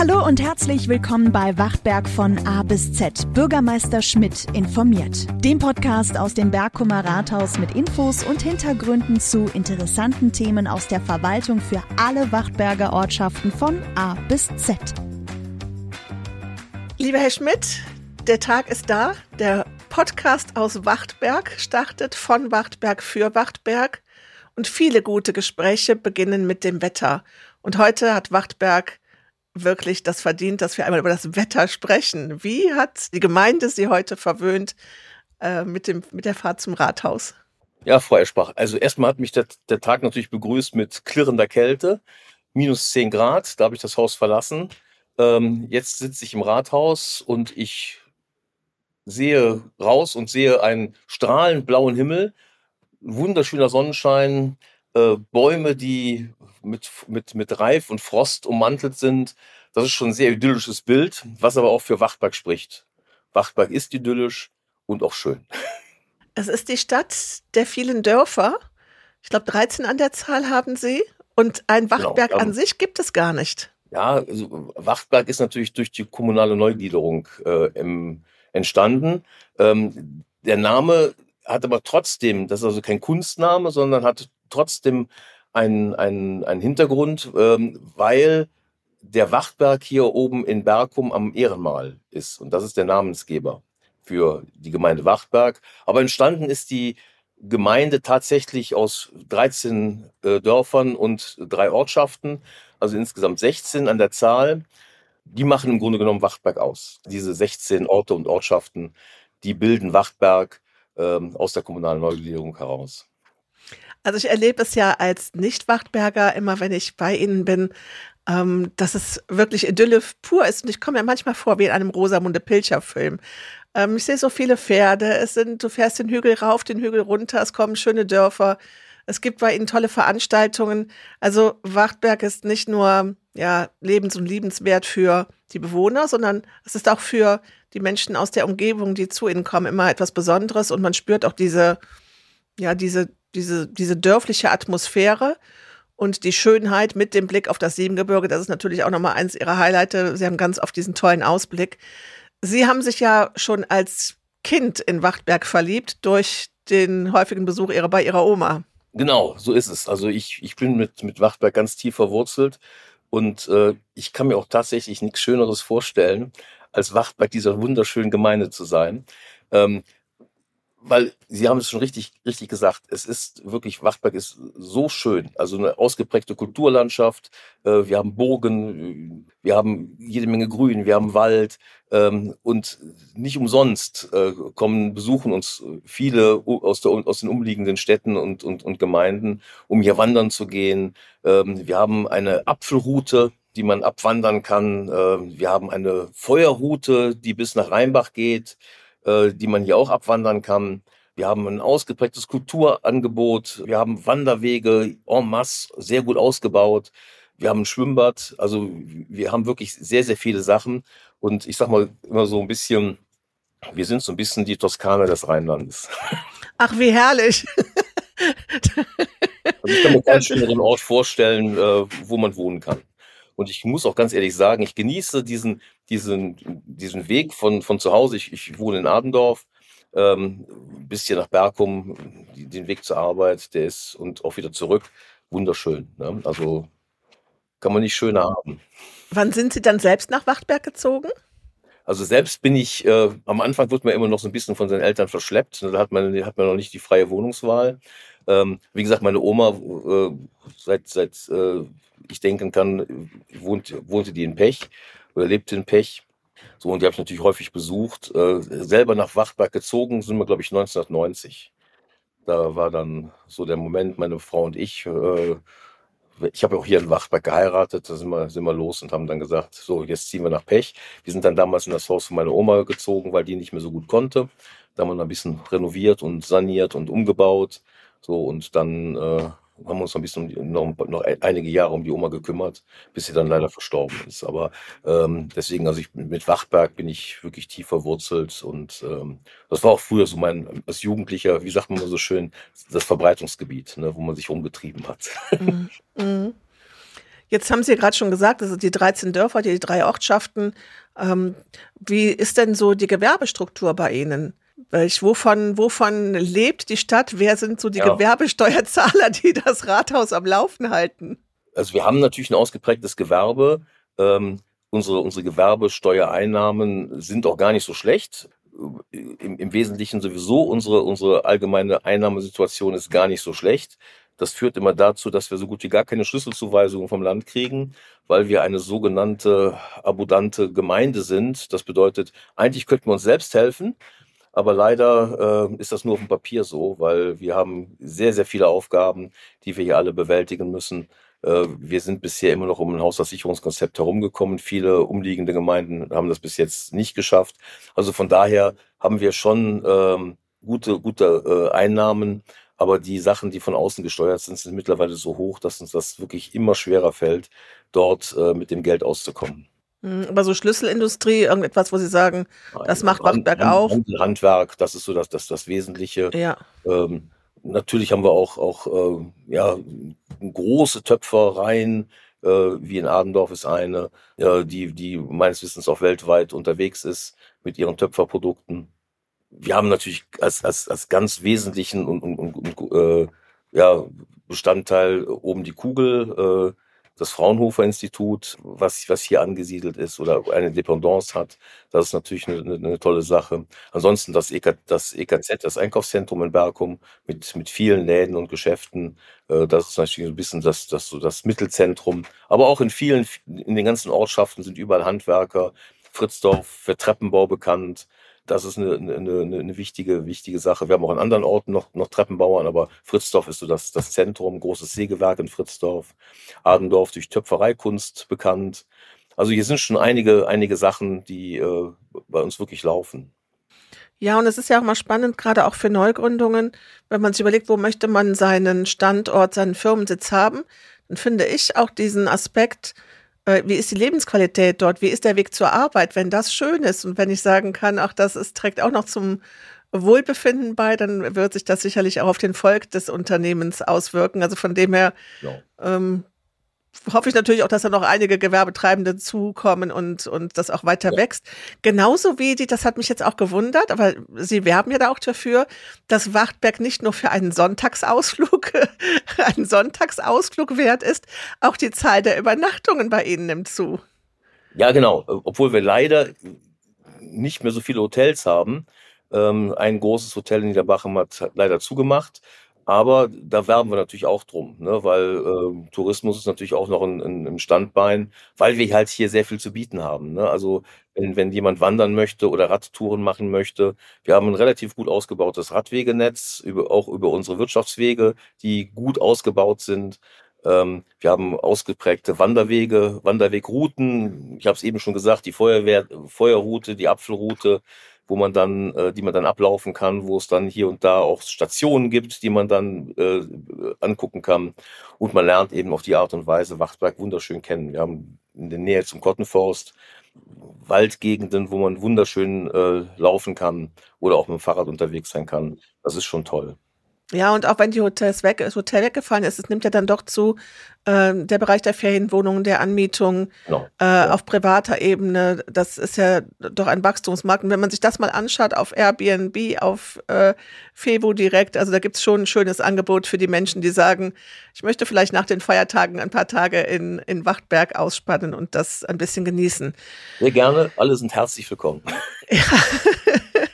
Hallo und herzlich willkommen bei Wachtberg von A bis Z. Bürgermeister Schmidt informiert. Dem Podcast aus dem Bergkummer Rathaus mit Infos und Hintergründen zu interessanten Themen aus der Verwaltung für alle Wachtberger Ortschaften von A bis Z. Lieber Herr Schmidt, der Tag ist da. Der Podcast aus Wachtberg startet von Wachtberg für Wachtberg und viele gute Gespräche beginnen mit dem Wetter. Und heute hat Wachtberg wirklich das verdient, dass wir einmal über das Wetter sprechen. Wie hat die Gemeinde Sie heute verwöhnt äh, mit, dem, mit der Fahrt zum Rathaus? Ja, Frau Eschbach, also erstmal hat mich der, der Tag natürlich begrüßt mit klirrender Kälte, minus 10 Grad, da habe ich das Haus verlassen. Ähm, jetzt sitze ich im Rathaus und ich sehe raus und sehe einen strahlend blauen Himmel, wunderschöner Sonnenschein, äh, Bäume, die mit, mit, mit Reif und Frost ummantelt sind. Das ist schon ein sehr idyllisches Bild, was aber auch für Wachtberg spricht. Wachtberg ist idyllisch und auch schön. Es ist die Stadt der vielen Dörfer. Ich glaube, 13 an der Zahl haben Sie. Und ein genau, Wachtberg genau, an sich gibt es gar nicht. Ja, also Wachtberg ist natürlich durch die kommunale Neugliederung äh, im, entstanden. Ähm, der Name hat aber trotzdem, das ist also kein Kunstname, sondern hat trotzdem einen, einen, einen Hintergrund, ähm, weil der Wachtberg hier oben in Berkum am Ehrenmal ist. Und das ist der Namensgeber für die Gemeinde Wachtberg. Aber entstanden ist die Gemeinde tatsächlich aus 13 äh, Dörfern und drei Ortschaften, also insgesamt 16 an der Zahl. Die machen im Grunde genommen Wachtberg aus. Diese 16 Orte und Ortschaften, die bilden Wachtberg ähm, aus der kommunalen Neugliederung heraus. Also ich erlebe es ja als Nicht-Wachtberger immer, wenn ich bei Ihnen bin, ähm, dass es wirklich Idylle pur ist. Und ich komme mir manchmal vor wie in einem Rosamunde Pilcher-Film. Ähm, ich sehe so viele Pferde. Es sind, du fährst den Hügel rauf, den Hügel runter. Es kommen schöne Dörfer. Es gibt bei Ihnen tolle Veranstaltungen. Also Wachtberg ist nicht nur ja lebens- und liebenswert für die Bewohner, sondern es ist auch für die Menschen aus der Umgebung, die zu Ihnen kommen, immer etwas Besonderes. Und man spürt auch diese ja diese diese, diese dörfliche Atmosphäre und die Schönheit mit dem Blick auf das Siebengebirge, das ist natürlich auch nochmal eins Ihrer Highlights. Sie haben ganz oft diesen tollen Ausblick. Sie haben sich ja schon als Kind in Wachtberg verliebt durch den häufigen Besuch ihrer, bei Ihrer Oma. Genau, so ist es. Also ich, ich bin mit, mit Wachtberg ganz tief verwurzelt und äh, ich kann mir auch tatsächlich nichts Schöneres vorstellen, als Wachtberg dieser wunderschönen Gemeinde zu sein. Ähm, weil Sie haben es schon richtig, richtig gesagt. Es ist wirklich, Wachtberg ist so schön. Also eine ausgeprägte Kulturlandschaft. Äh, wir haben Burgen, wir haben jede Menge Grün, wir haben Wald. Ähm, und nicht umsonst äh, kommen, besuchen uns viele aus, der, aus den umliegenden Städten und, und, und Gemeinden, um hier wandern zu gehen. Ähm, wir haben eine Apfelroute, die man abwandern kann. Ähm, wir haben eine Feuerroute, die bis nach Rheinbach geht äh, die man hier auch abwandern kann. Wir haben ein ausgeprägtes Kulturangebot. Wir haben Wanderwege en masse, sehr gut ausgebaut. Wir haben ein Schwimmbad. Also wir haben wirklich sehr, sehr viele Sachen. Und ich sag mal immer so ein bisschen, wir sind so ein bisschen die Toskana des Rheinlandes. Ach, wie herrlich. Also ich kann mir keinen schöneren Ort vorstellen, äh, wo man wohnen kann. Und ich muss auch ganz ehrlich sagen, ich genieße diesen, diesen, diesen Weg von, von zu Hause. Ich, ich wohne in Adendorf, ähm, bis hier nach Berkum, den Weg zur Arbeit, der ist und auch wieder zurück. Wunderschön. Ne? Also kann man nicht schöner haben. Wann sind Sie dann selbst nach Wachtberg gezogen? Also selbst bin ich, äh, am Anfang wird man immer noch so ein bisschen von seinen Eltern verschleppt. Da hat man, hat man noch nicht die freie Wohnungswahl. Ähm, wie gesagt, meine Oma äh, seit, seit äh, ich denken kann, wohnt, wohnte die in Pech oder lebte in Pech. So, und die habe ich natürlich häufig besucht. Äh, selber nach Wachtberg gezogen sind wir, glaube ich, 1990. Da war dann so der Moment, meine Frau und ich, äh, ich habe auch hier in Wachtberg geheiratet, da sind wir, sind wir los und haben dann gesagt, so, jetzt ziehen wir nach Pech. Wir sind dann damals in das Haus von meiner Oma gezogen, weil die nicht mehr so gut konnte. Da haben wir ein bisschen renoviert und saniert und umgebaut. So, und dann äh, haben uns ein bisschen noch, noch einige Jahre um die Oma gekümmert, bis sie dann leider verstorben ist. Aber ähm, deswegen, also ich mit Wachtberg bin ich wirklich tief verwurzelt und ähm, das war auch früher so mein als Jugendlicher, wie sagt man so schön, das Verbreitungsgebiet, ne, wo man sich rumgetrieben hat. Mhm. Mhm. Jetzt haben Sie gerade schon gesagt, sind die 13 Dörfer, die drei Ortschaften. Ähm, wie ist denn so die Gewerbestruktur bei Ihnen? Wovon, wovon lebt die Stadt? Wer sind so die ja. Gewerbesteuerzahler, die das Rathaus am Laufen halten? Also wir haben natürlich ein ausgeprägtes Gewerbe. Ähm, unsere, unsere Gewerbesteuereinnahmen sind auch gar nicht so schlecht. Im, Im Wesentlichen sowieso unsere, unsere allgemeine Einnahmesituation ist gar nicht so schlecht. Das führt immer dazu, dass wir so gut wie gar keine Schlüsselzuweisungen vom Land kriegen, weil wir eine sogenannte abundante Gemeinde sind. Das bedeutet, eigentlich könnten wir uns selbst helfen, aber leider äh, ist das nur auf dem Papier so, weil wir haben sehr, sehr viele Aufgaben, die wir hier alle bewältigen müssen. Äh, wir sind bisher immer noch um ein Haushaltssicherungskonzept herumgekommen. Viele umliegende Gemeinden haben das bis jetzt nicht geschafft. Also von daher haben wir schon ähm, gute, gute äh, Einnahmen, aber die Sachen, die von außen gesteuert sind, sind mittlerweile so hoch, dass uns das wirklich immer schwerer fällt, dort äh, mit dem Geld auszukommen. Hm, aber so Schlüsselindustrie, irgendetwas, wo Sie sagen, das macht Wachtberg auch? Handwerk, das ist so das, das, das Wesentliche. Ja. Ähm, natürlich haben wir auch, auch äh, ja, große Töpfereien, äh, wie in Adendorf ist eine, äh, die, die meines Wissens auch weltweit unterwegs ist mit ihren Töpferprodukten wir haben natürlich als, als, als ganz wesentlichen und, und, und, und äh, ja, Bestandteil oben die Kugel, äh, das Fraunhofer Institut, was, was hier angesiedelt ist oder eine Dependance hat. Das ist natürlich eine, eine, tolle Sache. Ansonsten das, EK, das EKZ, das Einkaufszentrum in Berkum mit, mit vielen Läden und Geschäften. Äh, das ist natürlich ein bisschen das, das, so das Mittelzentrum. Aber auch in vielen, in den ganzen Ortschaften sind überall Handwerker. Fritzdorf für Treppenbau bekannt. Das ist eine, eine, eine, wichtige, wichtige Sache. Wir haben auch an anderen Orten noch, noch Treppenbauern, aber Fritzdorf ist so das, das Zentrum, großes Sägewerk in Fritzdorf. Adendorf durch Töpfereikunst bekannt. Also hier sind schon einige, einige Sachen, die äh, bei uns wirklich laufen. Ja, und es ist ja auch mal spannend, gerade auch für Neugründungen, wenn man sich überlegt, wo möchte man seinen Standort, seinen Firmensitz haben, dann finde ich auch diesen Aspekt, wie ist die Lebensqualität dort? Wie ist der Weg zur Arbeit? Wenn das schön ist und wenn ich sagen kann, ach, das ist, trägt auch noch zum Wohlbefinden bei, dann wird sich das sicherlich auch auf den Volk des Unternehmens auswirken. Also von dem her ja. ähm, hoffe ich natürlich auch, dass da noch einige Gewerbetreibende zukommen und, und das auch weiter ja. wächst. Genauso wie die, das hat mich jetzt auch gewundert, aber Sie werben ja da auch dafür, dass Wachtberg nicht nur für einen Sonntagsausflug, einen Sonntagsausflug wert ist, auch die Zahl der Übernachtungen bei Ihnen nimmt zu. Ja, genau. Obwohl wir leider nicht mehr so viele Hotels haben. Ähm, ein großes Hotel in Niederbachem hat leider zugemacht. Aber da werben wir natürlich auch drum, ne? weil äh, Tourismus ist natürlich auch noch ein, ein, ein, Standbein, weil wir halt hier sehr viel zu bieten haben. Ne? Also wenn, wenn jemand wandern möchte oder Radtouren machen möchte, wir haben ein relativ gut ausgebautes Radwegenetz, über, auch über unsere Wirtschaftswege, die gut ausgebaut sind. Ähm, wir haben ausgeprägte Wanderwege, Wanderwegrouten. Ich habe es eben schon gesagt, die Feuerwehr, Feuerroute, die Apfelroute, wo man dann, äh, die man dann ablaufen kann, wo es dann hier und da auch Stationen gibt, die man dann äh, angucken kann. Und man lernt eben auf die Art und Weise Wachtberg wunderschön kennen. Wir haben in der Nähe zum Kottenforst Waldgegenden, wo man wunderschön äh, laufen kann oder auch mit dem Fahrrad unterwegs sein kann. Das ist schon toll. Ja, und auch wenn die Hotels weg, das Hotel weggefallen ist, es nimmt ja dann doch zu, äh, der Bereich der Ferienwohnungen, der Anmietung genau. äh, ja. auf privater Ebene, das ist ja doch ein Wachstumsmarkt. Und wenn man sich das mal anschaut auf Airbnb, auf äh, Fevo direkt, also da gibt's schon ein schönes Angebot für die Menschen, die sagen, ich möchte vielleicht nach den Feiertagen ein paar Tage in, in Wachtberg ausspannen und das ein bisschen genießen. Sehr gerne, alle sind herzlich willkommen. Ja.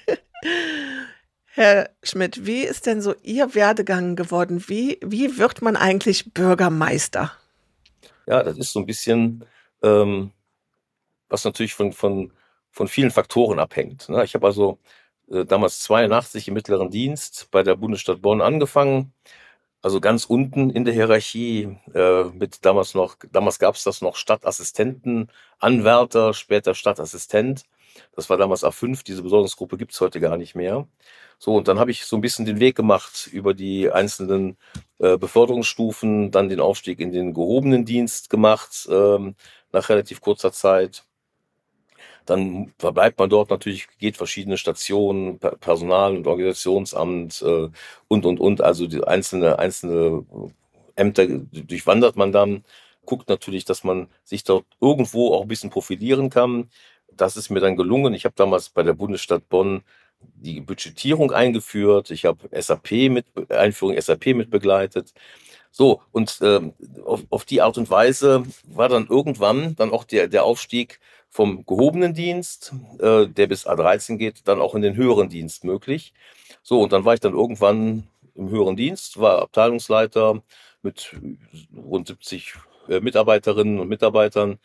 Herr Schmidt, wie ist denn so Ihr Werdegang geworden? Wie, wie wird man eigentlich Bürgermeister? Ja, das ist so ein bisschen, ähm, was natürlich von, von, von vielen Faktoren abhängt. Ne? Ich habe also äh, damals 82 im mittleren Dienst bei der Bundesstadt Bonn angefangen. Also ganz unten in der Hierarchie, äh, mit damals noch, damals gab es das noch Stadtassistenten, Anwärter, später Stadtassistent. Das war damals A5, diese Besorgungsgruppe gibt es heute gar nicht mehr. So, und dann habe ich so ein bisschen den Weg gemacht über die einzelnen äh, Beförderungsstufen, dann den Aufstieg in den gehobenen Dienst gemacht, ähm, nach relativ kurzer Zeit. Dann verbleibt man dort natürlich, geht verschiedene Stationen, Personal- und Organisationsamt äh, und, und, und. Also die einzelne, einzelne Ämter durchwandert man dann guckt natürlich, dass man sich dort irgendwo auch ein bisschen profilieren kann. Das ist mir dann gelungen. Ich habe damals bei der Bundesstadt Bonn die Budgetierung eingeführt. Ich habe SAP mit Einführung SAP mit begleitet. So, und ähm, auf, auf die Art und Weise war dann irgendwann dann auch der, der Aufstieg vom gehobenen Dienst, äh, der bis A13 geht, dann auch in den höheren Dienst möglich. So, und dann war ich dann irgendwann im höheren Dienst, war Abteilungsleiter mit rund 70 äh, Mitarbeiterinnen und Mitarbeitern.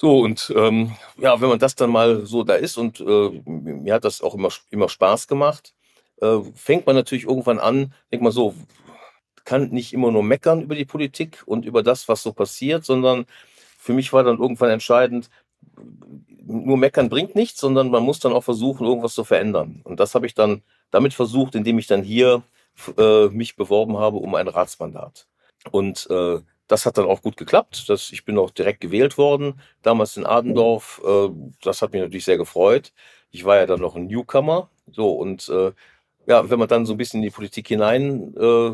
So, und ähm, ja, wenn man das dann mal so da ist und äh, mir hat das auch immer, immer Spaß gemacht, äh, fängt man natürlich irgendwann an, denkt man so, kann nicht immer nur meckern über die Politik und über das, was so passiert, sondern für mich war dann irgendwann entscheidend, nur meckern bringt nichts, sondern man muss dann auch versuchen, irgendwas zu verändern. Und das habe ich dann damit versucht, indem ich dann hier äh, mich beworben habe um ein Ratsmandat. Und äh, das hat dann auch gut geklappt. Das, ich bin auch direkt gewählt worden, damals in Adendorf. Äh, das hat mich natürlich sehr gefreut. Ich war ja dann noch ein Newcomer. So, und äh, ja, wenn man dann so ein bisschen in die Politik hinein äh,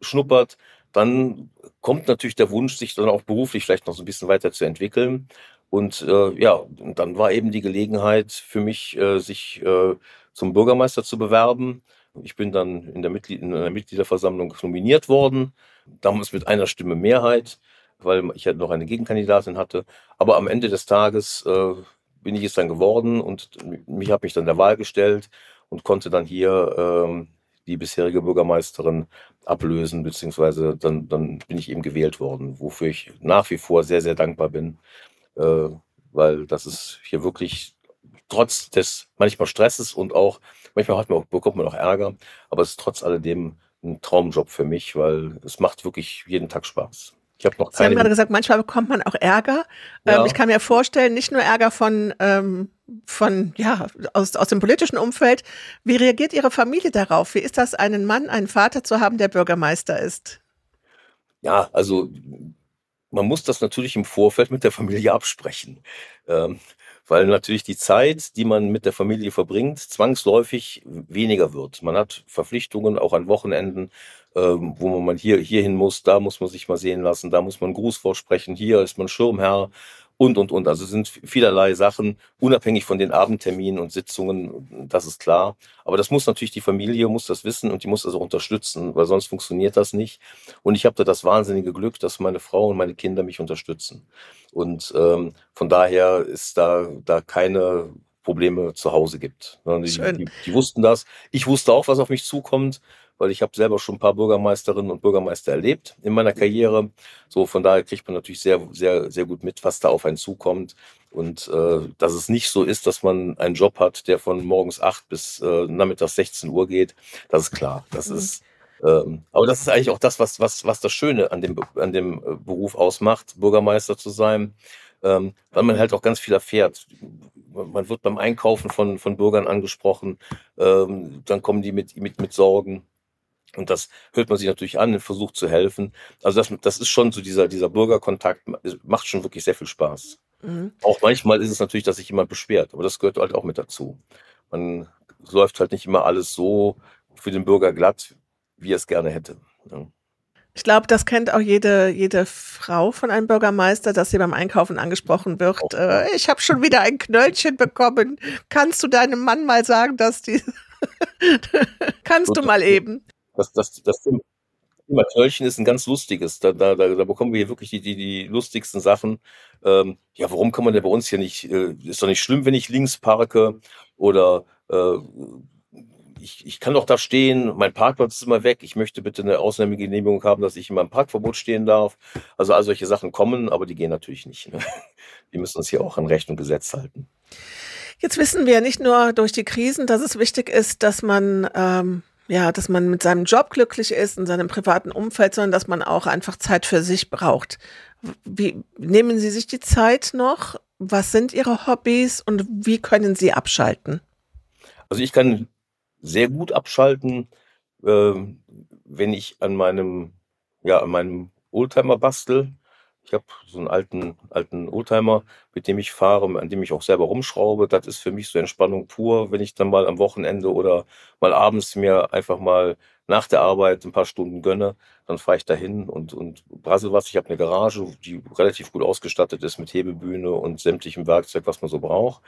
schnuppert, dann kommt natürlich der Wunsch, sich dann auch beruflich vielleicht noch so ein bisschen weiter zu entwickeln. Und äh, ja, dann war eben die Gelegenheit für mich, äh, sich äh, zum Bürgermeister zu bewerben. Ich bin dann in der, Mitglied in der Mitgliederversammlung nominiert worden, damals mit einer Stimme Mehrheit, weil ich halt noch eine Gegenkandidatin hatte. Aber am Ende des Tages äh, bin ich es dann geworden und mich habe mich dann der Wahl gestellt und konnte dann hier ähm, die bisherige Bürgermeisterin ablösen, beziehungsweise dann, dann bin ich eben gewählt worden, wofür ich nach wie vor sehr, sehr dankbar bin, äh, weil das ist hier wirklich trotz des manchmal Stresses und auch, manchmal hat man, bekommt man auch Ärger, aber es ist trotz alledem ein Traumjob für mich, weil es macht wirklich jeden Tag Spaß. Ich habe noch keine. Sie haben gerade gesagt, manchmal bekommt man auch Ärger. Ja. Ähm, ich kann mir vorstellen, nicht nur Ärger von, ähm, von ja, aus, aus dem politischen Umfeld. Wie reagiert Ihre Familie darauf? Wie ist das, einen Mann, einen Vater zu haben, der Bürgermeister ist? Ja, also man muss das natürlich im Vorfeld mit der Familie absprechen. Ähm, weil natürlich die Zeit, die man mit der Familie verbringt, zwangsläufig weniger wird. Man hat Verpflichtungen auch an Wochenenden, ähm, wo man hier hierhin muss, da muss man sich mal sehen lassen, da muss man Gruß vorsprechen, hier ist man Schirmherr und, und, und. Also es sind vielerlei Sachen, unabhängig von den Abendterminen und Sitzungen, das ist klar. Aber das muss natürlich die Familie, muss das wissen und die muss das auch unterstützen, weil sonst funktioniert das nicht. Und ich habe da das wahnsinnige Glück, dass meine Frau und meine Kinder mich unterstützen. Und ähm, von daher ist da, da keine Probleme zu Hause gibt. Die, die, die, wussten das. Ich wusste auch, was auf mich zukommt weil ich habe selber schon ein paar Bürgermeisterinnen und Bürgermeister erlebt in meiner Karriere. So von daher kriegt man natürlich sehr, sehr, sehr gut mit, was da auf einen zukommt. Und äh, dass es nicht so ist, dass man einen Job hat, der von morgens acht bis äh, nachmittags 16 Uhr geht, das ist klar. Das mhm. ist ähm, aber das ist eigentlich auch das, was, was, was das Schöne an dem, an dem äh, Beruf ausmacht, Bürgermeister zu sein, ähm, weil man halt auch ganz viel erfährt. Man wird beim Einkaufen von, von Bürgern angesprochen, ähm, dann kommen die mit, mit, mit Sorgen. Und das hört man sich natürlich an und versucht zu helfen. Also das, das ist schon so dieser, dieser Bürgerkontakt, macht schon wirklich sehr viel Spaß. Mhm. Auch manchmal ist es natürlich, dass sich jemand beschwert, aber das gehört halt auch mit dazu. Man läuft halt nicht immer alles so für den Bürger glatt, wie er es gerne hätte. Ja. Ich glaube, das kennt auch jede, jede Frau von einem Bürgermeister, dass sie beim Einkaufen angesprochen wird. Äh, ich habe schon wieder ein Knöllchen bekommen. Kannst du deinem Mann mal sagen, dass die. Kannst du mal eben das, das, das Thema Törchen ist ein ganz lustiges. Da, da, da, da bekommen wir hier wirklich die, die, die lustigsten Sachen. Ähm, ja, warum kann man denn bei uns hier nicht, äh, ist doch nicht schlimm, wenn ich links parke oder äh, ich, ich kann doch da stehen, mein Parkplatz ist immer weg, ich möchte bitte eine Ausnahmegenehmigung haben, dass ich in meinem Parkverbot stehen darf. Also all solche Sachen kommen, aber die gehen natürlich nicht. Ne? Die müssen uns hier auch an Recht und Gesetz halten. Jetzt wissen wir nicht nur durch die Krisen, dass es wichtig ist, dass man ähm, ja, dass man mit seinem Job glücklich ist, in seinem privaten Umfeld, sondern dass man auch einfach Zeit für sich braucht. Wie nehmen Sie sich die Zeit noch? Was sind Ihre Hobbys und wie können Sie abschalten? Also ich kann sehr gut abschalten, äh, wenn ich an meinem, ja, an meinem Oldtimer bastel. Ich habe so einen alten, alten Oldtimer, mit dem ich fahre, an dem ich auch selber rumschraube. Das ist für mich so Entspannung pur, wenn ich dann mal am Wochenende oder mal abends mir einfach mal nach der Arbeit ein paar Stunden gönne, dann fahre ich dahin und, und brassel was. Ich habe eine Garage, die relativ gut ausgestattet ist mit Hebebühne und sämtlichem Werkzeug, was man so braucht.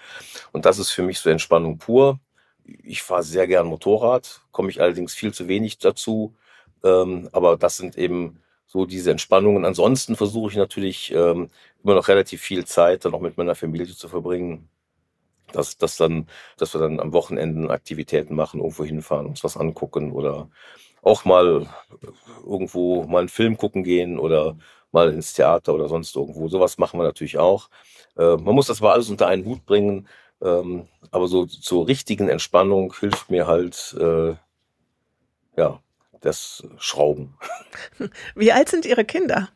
Und das ist für mich so Entspannung pur. Ich fahre sehr gern Motorrad, komme ich allerdings viel zu wenig dazu. Ähm, aber das sind eben so diese Entspannungen. Ansonsten versuche ich natürlich ähm, immer noch relativ viel Zeit dann auch mit meiner Familie zu verbringen. Dass, dass, dann, dass wir dann am Wochenenden Aktivitäten machen, irgendwo hinfahren, uns was angucken oder auch mal irgendwo mal einen Film gucken gehen oder mal ins Theater oder sonst irgendwo. Sowas machen wir natürlich auch. Äh, man muss das mal alles unter einen Hut bringen. Ähm, aber so zur richtigen Entspannung hilft mir halt, äh, ja, das Schrauben. Wie alt sind Ihre Kinder?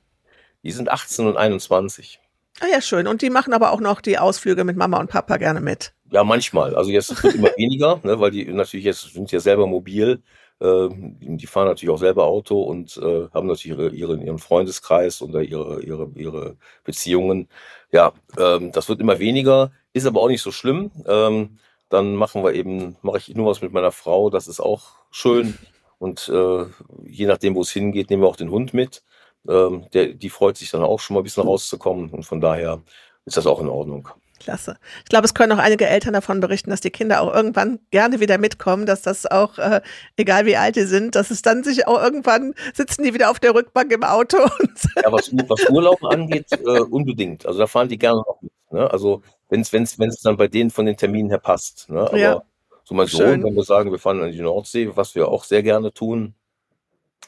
Die sind 18 und 21. Ah ja, schön. Und die machen aber auch noch die Ausflüge mit Mama und Papa gerne mit. Ja, manchmal. Also jetzt wird immer weniger, ne, weil die natürlich jetzt sind ja selber mobil. Äh, die fahren natürlich auch selber Auto und äh, haben natürlich ihre, ihre, ihren Freundeskreis oder ihre, ihre, ihre Beziehungen. Ja, ähm, das wird immer weniger, ist aber auch nicht so schlimm. Ähm, dann machen wir eben, mache ich nur was mit meiner Frau, das ist auch schön. Und äh, je nachdem, wo es hingeht, nehmen wir auch den Hund mit. Ähm, der, die freut sich dann auch schon mal ein bisschen rauszukommen. Und von daher ist das auch in Ordnung. Klasse. Ich glaube, es können auch einige Eltern davon berichten, dass die Kinder auch irgendwann gerne wieder mitkommen, dass das auch, äh, egal wie alt die sind, dass es dann sich auch irgendwann sitzen die wieder auf der Rückbank im Auto. ja, was, was Urlaub angeht, äh, unbedingt. Also da fahren die gerne noch mit. Ne? Also wenn es dann bei denen von den Terminen her passt. Ne? Aber ja. So mein Sohn, wenn wir sagen, wir fahren an die Nordsee, was wir auch sehr gerne tun,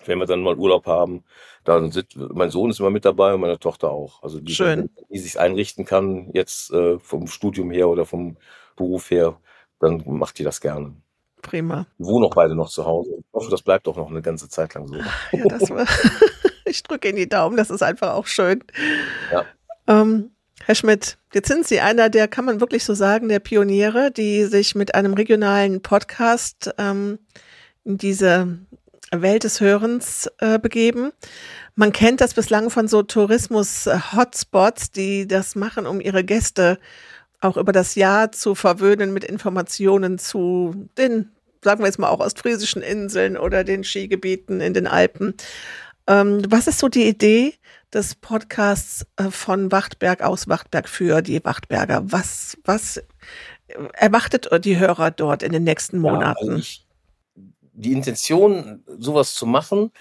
wenn wir dann mal Urlaub haben, dann sind, mein Sohn ist immer mit dabei und meine Tochter auch. Also die, Schön. die sich einrichten kann, jetzt äh, vom Studium her oder vom Beruf her, dann macht die das gerne. Prima. Die wohnen auch beide noch zu Hause. Ich hoffe, das bleibt auch noch eine ganze Zeit lang so. Ja, das war ich drücke in die Daumen, das ist einfach auch schön. Ja. Ähm, Herr Schmidt, jetzt sind Sie einer der, kann man wirklich so sagen, der Pioniere, die sich mit einem regionalen Podcast ähm, in diese Welt des Hörens äh, begeben. Man kennt das bislang von so Tourismus-Hotspots, die das machen, um ihre Gäste auch über das Jahr zu verwöhnen mit Informationen zu den, sagen wir jetzt mal auch ostfriesischen Inseln oder den Skigebieten in den Alpen. Ähm, was ist so die Idee des Podcasts äh, von Wachtberg aus Wachtberg für die Wachtberger? Was, was erwartet die Hörer dort in den nächsten Monaten? Ja, also ich, die Intention, sowas zu machen,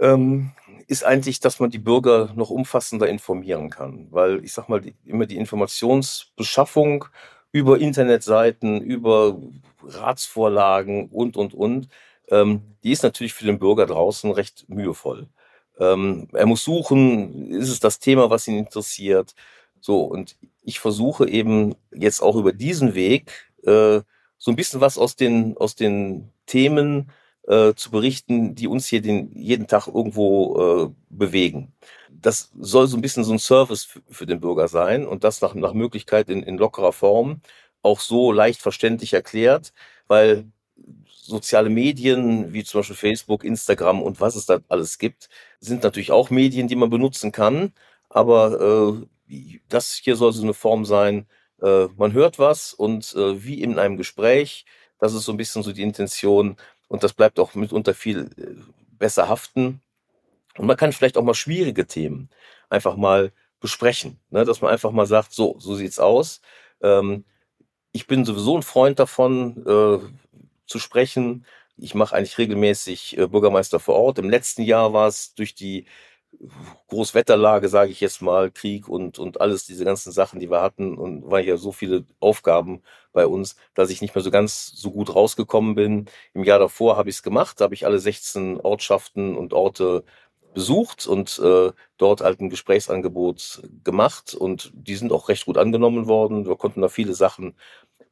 ähm, ist eigentlich, dass man die Bürger noch umfassender informieren kann. Weil ich sag mal, die, immer die Informationsbeschaffung über Internetseiten, über Ratsvorlagen und, und, und, ähm, die ist natürlich für den Bürger draußen recht mühevoll. Ähm, er muss suchen, ist es das Thema, was ihn interessiert? So, und ich versuche eben jetzt auch über diesen Weg äh, so ein bisschen was aus den, aus den Themen äh, zu berichten, die uns hier den, jeden Tag irgendwo äh, bewegen. Das soll so ein bisschen so ein Service für den Bürger sein und das nach, nach Möglichkeit in, in lockerer Form, auch so leicht verständlich erklärt, weil soziale Medien wie zum Beispiel Facebook, Instagram und was es da alles gibt, sind natürlich auch Medien, die man benutzen kann. Aber äh, das hier soll so eine Form sein, äh, man hört was und äh, wie in einem Gespräch, das ist so ein bisschen so die Intention und das bleibt auch mitunter viel äh, besser haften. Und man kann vielleicht auch mal schwierige Themen einfach mal besprechen, ne? dass man einfach mal sagt, so, so sieht's aus. Ähm, ich bin sowieso ein Freund davon, äh, zu sprechen. Ich mache eigentlich regelmäßig äh, Bürgermeister vor Ort. Im letzten Jahr war es durch die Großwetterlage, sage ich jetzt mal, Krieg und, und alles, diese ganzen Sachen, die wir hatten, und war ja so viele Aufgaben bei uns, dass ich nicht mehr so ganz so gut rausgekommen bin. Im Jahr davor habe ich es gemacht, habe ich alle 16 Ortschaften und Orte besucht und äh, dort halt ein Gesprächsangebot gemacht und die sind auch recht gut angenommen worden. Wir konnten da viele Sachen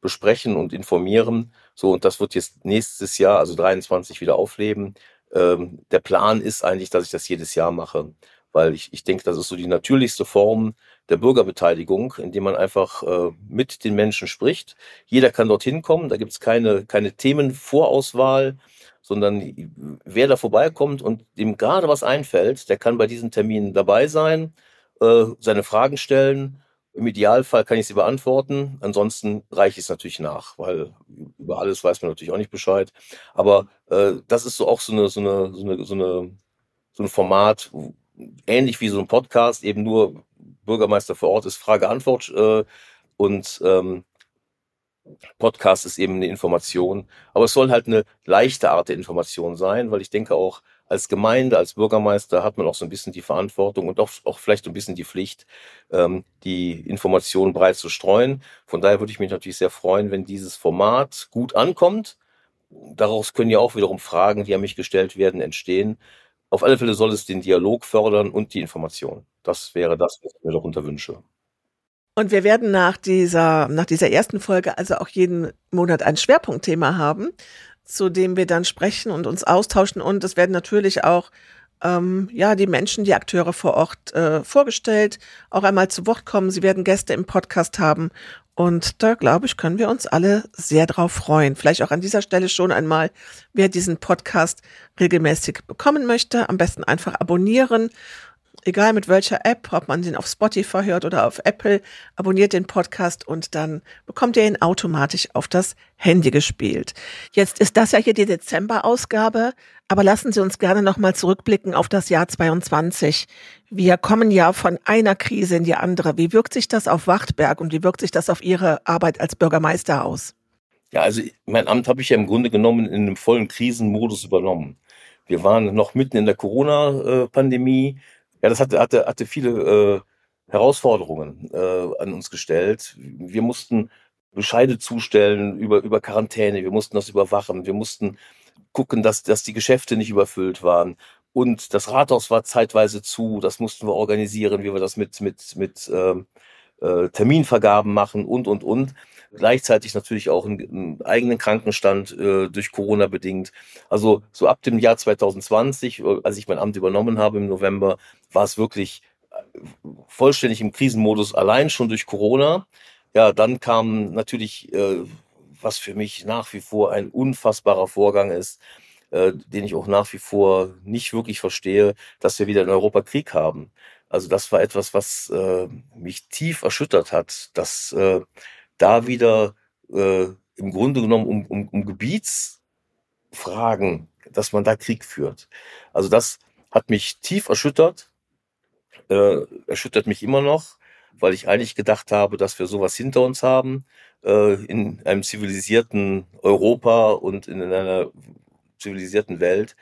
besprechen und informieren. So, und das wird jetzt nächstes Jahr, also 23, wieder aufleben. Ähm, der Plan ist eigentlich, dass ich das jedes Jahr mache, weil ich, ich denke, das ist so die natürlichste Form der Bürgerbeteiligung, indem man einfach äh, mit den Menschen spricht. Jeder kann dorthin kommen, da gibt es keine, keine Themenvorauswahl, sondern wer da vorbeikommt und dem gerade was einfällt, der kann bei diesen Terminen dabei sein äh, seine Fragen stellen. Im Idealfall kann ich sie beantworten. Ansonsten reiche ich es natürlich nach, weil über alles weiß man natürlich auch nicht Bescheid. Aber äh, das ist so auch so eine, so eine, so eine, so eine, so ein Format, ähnlich wie so ein Podcast, eben nur Bürgermeister vor Ort ist Frage-Antwort äh, und ähm, Podcast ist eben eine Information. Aber es soll halt eine leichte Art der Information sein, weil ich denke auch, als Gemeinde, als Bürgermeister hat man auch so ein bisschen die Verantwortung und auch, auch vielleicht ein bisschen die Pflicht, ähm, die Informationen breit zu streuen. Von daher würde ich mich natürlich sehr freuen, wenn dieses Format gut ankommt. Daraus können ja auch wiederum Fragen, die an mich gestellt werden, entstehen. Auf alle Fälle soll es den Dialog fördern und die Information. Das wäre das, was ich mir darunter wünsche. Und wir werden nach dieser, nach dieser ersten Folge also auch jeden Monat ein Schwerpunktthema haben zu dem wir dann sprechen und uns austauschen. Und es werden natürlich auch ähm, ja die Menschen, die Akteure vor Ort äh, vorgestellt, auch einmal zu Wort kommen. Sie werden Gäste im Podcast haben. Und da, glaube ich, können wir uns alle sehr drauf freuen. Vielleicht auch an dieser Stelle schon einmal, wer diesen Podcast regelmäßig bekommen möchte, am besten einfach abonnieren egal mit welcher App, ob man den auf Spotify hört oder auf Apple, abonniert den Podcast und dann bekommt ihr ihn automatisch auf das Handy gespielt. Jetzt ist das ja hier die Dezember-Ausgabe, aber lassen Sie uns gerne nochmal zurückblicken auf das Jahr 22. Wir kommen ja von einer Krise in die andere. Wie wirkt sich das auf Wachtberg und wie wirkt sich das auf Ihre Arbeit als Bürgermeister aus? Ja, also mein Amt habe ich ja im Grunde genommen in einem vollen Krisenmodus übernommen. Wir waren noch mitten in der Corona-Pandemie. Ja, das hatte, hatte, hatte viele äh, Herausforderungen äh, an uns gestellt. Wir mussten Bescheide zustellen über, über Quarantäne, wir mussten das überwachen, wir mussten gucken, dass, dass die Geschäfte nicht überfüllt waren. Und das Rathaus war zeitweise zu, das mussten wir organisieren, wie wir das mit, mit, mit ähm, äh, Terminvergaben machen und, und, und. Gleichzeitig natürlich auch einen, eigenen Krankenstand äh, durch Corona bedingt. Also so ab dem Jahr 2020, äh, als ich mein Amt übernommen habe im November, war es wirklich äh, vollständig im Krisenmodus, allein schon durch Corona. Ja, dann kam natürlich, äh, was für mich nach wie vor ein unfassbarer Vorgang ist, äh, den ich auch nach wie vor nicht wirklich verstehe, dass wir wieder in Europa Krieg haben. Also das war etwas, was äh, mich tief erschüttert hat, dass äh, da wieder äh, im Grunde genommen um, um, um Gebietsfragen, dass man da Krieg führt. Also das hat mich tief erschüttert, äh, erschüttert mich immer noch, weil ich eigentlich gedacht habe, dass wir sowas hinter uns haben äh, in einem zivilisierten Europa und in einer zivilisierten Welt.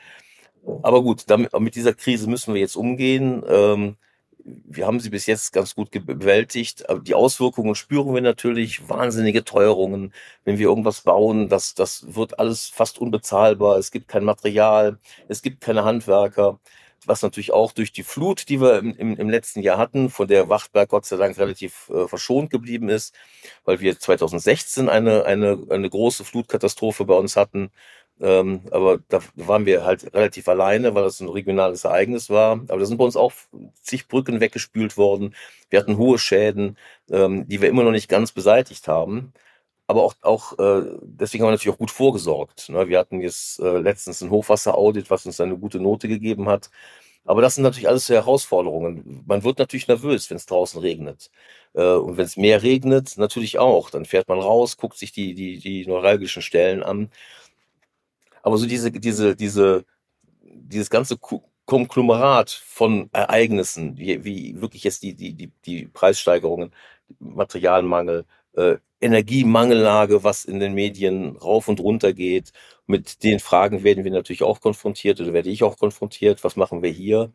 Aber gut, damit, mit dieser Krise müssen wir jetzt umgehen. Ähm, wir haben sie bis jetzt ganz gut bewältigt. Aber die Auswirkungen spüren wir natürlich. Wahnsinnige Teuerungen. Wenn wir irgendwas bauen, das, das wird alles fast unbezahlbar. Es gibt kein Material. Es gibt keine Handwerker. Was natürlich auch durch die Flut, die wir im, im, im letzten Jahr hatten, von der Wachtberg Gott sei Dank relativ äh, verschont geblieben ist, weil wir 2016 eine, eine, eine große Flutkatastrophe bei uns hatten ähm, aber da waren wir halt relativ alleine, weil das ein regionales Ereignis war. Aber da sind bei uns auch zig Brücken weggespült worden. Wir hatten hohe Schäden, ähm, die wir immer noch nicht ganz beseitigt haben. Aber auch, auch äh, deswegen haben wir natürlich auch gut vorgesorgt. Ne? Wir hatten jetzt äh, letztens ein Hochwasseraudit, was uns eine gute Note gegeben hat. Aber das sind natürlich alles Herausforderungen. Man wird natürlich nervös, wenn es draußen regnet. Äh, und wenn es mehr regnet, natürlich auch. Dann fährt man raus, guckt sich die, die, die neuralgischen Stellen an. Aber so diese, diese, diese, dieses ganze Konglomerat von Ereignissen, wie, wie wirklich jetzt die, die, die, die Preissteigerungen, Materialmangel, äh, Energiemangellage, was in den Medien rauf und runter geht. Mit den Fragen werden wir natürlich auch konfrontiert oder werde ich auch konfrontiert. Was machen wir hier?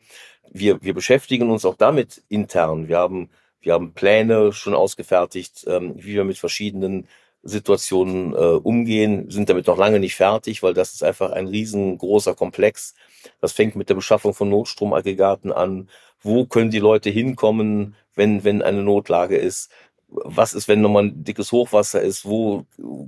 Wir, wir beschäftigen uns auch damit intern. Wir haben, wir haben Pläne schon ausgefertigt, ähm, wie wir mit verschiedenen Situationen äh, umgehen, sind damit noch lange nicht fertig, weil das ist einfach ein riesengroßer Komplex. Das fängt mit der Beschaffung von Notstromaggregaten an. Wo können die Leute hinkommen, wenn, wenn eine Notlage ist? Was ist, wenn nochmal ein dickes Hochwasser ist? Wo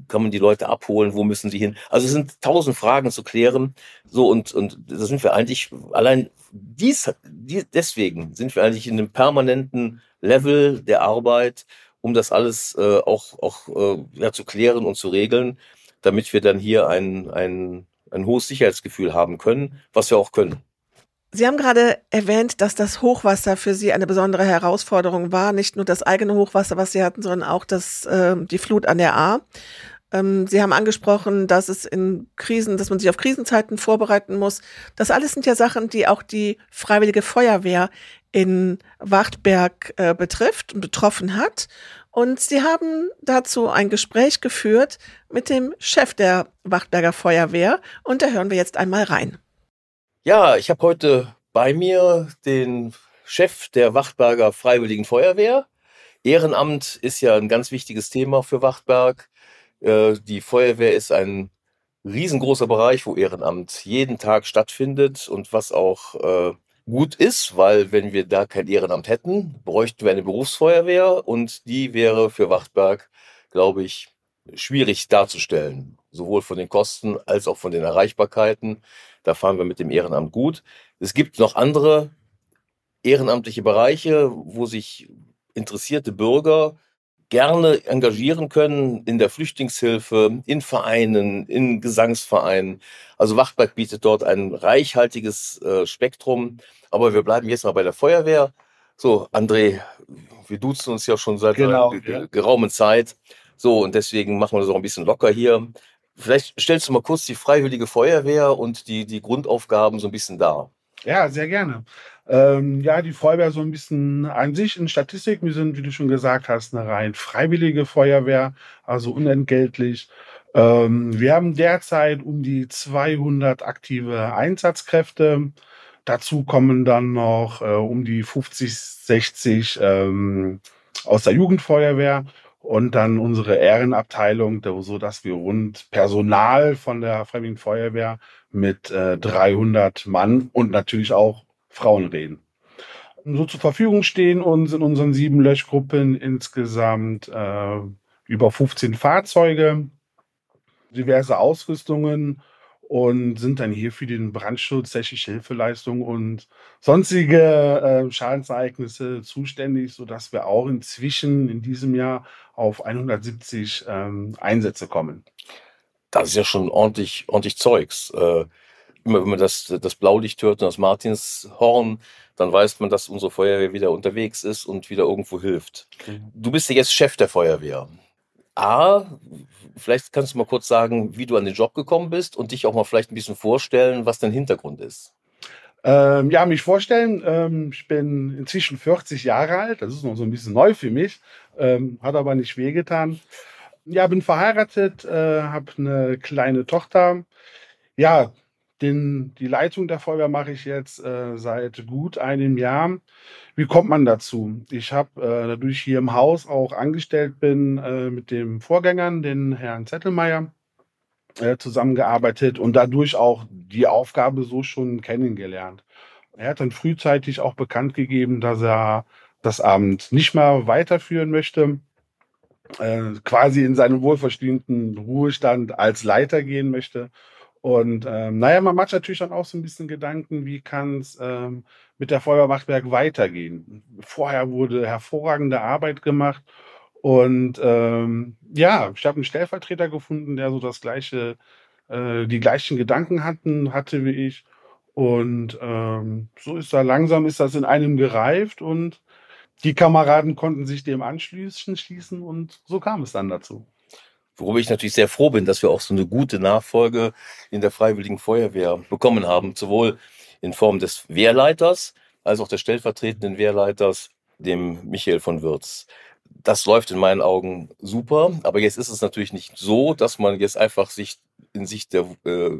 kann man die Leute abholen? Wo müssen sie hin? Also es sind tausend Fragen zu klären. So und, und da sind wir eigentlich allein dies, dies, deswegen sind wir eigentlich in einem permanenten Level der Arbeit, um das alles äh, auch, auch äh, ja, zu klären und zu regeln, damit wir dann hier ein, ein, ein hohes Sicherheitsgefühl haben können, was wir auch können. Sie haben gerade erwähnt, dass das Hochwasser für Sie eine besondere Herausforderung war. Nicht nur das eigene Hochwasser, was Sie hatten, sondern auch das, äh, die Flut an der A. Ähm, Sie haben angesprochen, dass es in Krisen, dass man sich auf Krisenzeiten vorbereiten muss. Das alles sind ja Sachen, die auch die Freiwillige Feuerwehr in Wachtberg äh, betrifft und betroffen hat. Und Sie haben dazu ein Gespräch geführt mit dem Chef der Wachtberger Feuerwehr. Und da hören wir jetzt einmal rein. Ja, ich habe heute bei mir den Chef der Wachtberger Freiwilligen Feuerwehr. Ehrenamt ist ja ein ganz wichtiges Thema für Wachtberg. Äh, die Feuerwehr ist ein riesengroßer Bereich, wo Ehrenamt jeden Tag stattfindet und was auch äh, gut ist, weil wenn wir da kein Ehrenamt hätten, bräuchten wir eine Berufsfeuerwehr und die wäre für Wachtberg, glaube ich, schwierig darzustellen, sowohl von den Kosten als auch von den Erreichbarkeiten. Da fahren wir mit dem Ehrenamt gut. Es gibt noch andere ehrenamtliche Bereiche, wo sich interessierte Bürger gerne engagieren können in der Flüchtlingshilfe, in Vereinen, in Gesangsvereinen. Also Wachtberg bietet dort ein reichhaltiges äh, Spektrum. Aber wir bleiben jetzt mal bei der Feuerwehr. So, André, wir duzen uns ja schon seit genau, einer ja. geraumen Zeit. So, und deswegen machen wir das auch ein bisschen locker hier. Vielleicht stellst du mal kurz die Freiwillige Feuerwehr und die, die Grundaufgaben so ein bisschen dar. Ja, sehr gerne. Ähm, ja, die Feuerwehr so ein bisschen an sich in Statistik. Wir sind, wie du schon gesagt hast, eine rein freiwillige Feuerwehr, also unentgeltlich. Ähm, wir haben derzeit um die 200 aktive Einsatzkräfte. Dazu kommen dann noch äh, um die 50, 60 ähm, aus der Jugendfeuerwehr und dann unsere Ehrenabteilung, so dass wir rund Personal von der Freiwilligen Feuerwehr mit äh, 300 Mann und natürlich auch Frauen reden. So zur Verfügung stehen uns in unseren sieben Löschgruppen insgesamt äh, über 15 Fahrzeuge, diverse Ausrüstungen und sind dann hier für den Brandschutz, technische Hilfeleistung und sonstige äh, Schadensereignisse zuständig, sodass wir auch inzwischen in diesem Jahr auf 170 ähm, Einsätze kommen. Das ist ja schon ordentlich, ordentlich Zeugs. Äh, immer wenn man das, das Blaulicht hört und das Martinshorn, dann weiß man, dass unsere Feuerwehr wieder unterwegs ist und wieder irgendwo hilft. Mhm. Du bist ja jetzt Chef der Feuerwehr. A, vielleicht kannst du mal kurz sagen, wie du an den Job gekommen bist und dich auch mal vielleicht ein bisschen vorstellen, was dein Hintergrund ist. Ähm, ja, mich vorstellen, ähm, ich bin inzwischen 40 Jahre alt, das ist noch so ein bisschen neu für mich, ähm, hat aber nicht wehgetan. Ja, bin verheiratet, äh, habe eine kleine Tochter. Ja, den, die Leitung der Feuerwehr mache ich jetzt äh, seit gut einem Jahr. Wie kommt man dazu? Ich habe, äh, dadurch hier im Haus auch angestellt bin, äh, mit dem Vorgängern, den Herrn Zettelmeier, äh, zusammengearbeitet und dadurch auch die Aufgabe so schon kennengelernt. Er hat dann frühzeitig auch bekannt gegeben, dass er das Amt nicht mehr weiterführen möchte, äh, quasi in seinen wohlverdienten Ruhestand als Leiter gehen möchte. Und ähm, naja, man macht natürlich dann auch so ein bisschen Gedanken, wie kann es ähm, mit der Feuerwehrwachtwerk weitergehen. Vorher wurde hervorragende Arbeit gemacht und ähm, ja, ich habe einen Stellvertreter gefunden, der so das gleiche, äh, die gleichen Gedanken hatten, hatte wie ich. Und ähm, so ist da langsam ist das in einem gereift und die Kameraden konnten sich dem anschließen schließen und so kam es dann dazu. Worüber ich natürlich sehr froh bin, dass wir auch so eine gute Nachfolge in der Freiwilligen Feuerwehr bekommen haben, sowohl in Form des Wehrleiters als auch des stellvertretenden Wehrleiters, dem Michael von Würz. Das läuft in meinen Augen super, aber jetzt ist es natürlich nicht so, dass man jetzt einfach sich in sich der äh,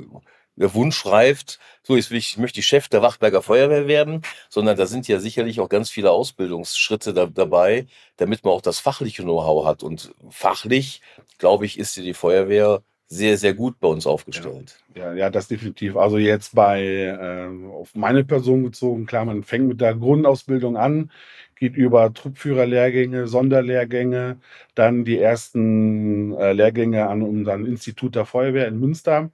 der Wunsch reift, so jetzt ich, möchte Chef der Wachberger Feuerwehr werden, sondern da sind ja sicherlich auch ganz viele Ausbildungsschritte da, dabei, damit man auch das fachliche Know-how hat. Und fachlich, glaube ich, ist die Feuerwehr sehr, sehr gut bei uns aufgestellt. Ja, ja, das definitiv. Also jetzt bei äh, auf meine Person bezogen, klar, man fängt mit der Grundausbildung an, geht über Truppführerlehrgänge, Sonderlehrgänge, dann die ersten äh, Lehrgänge an unserem Institut der Feuerwehr in Münster.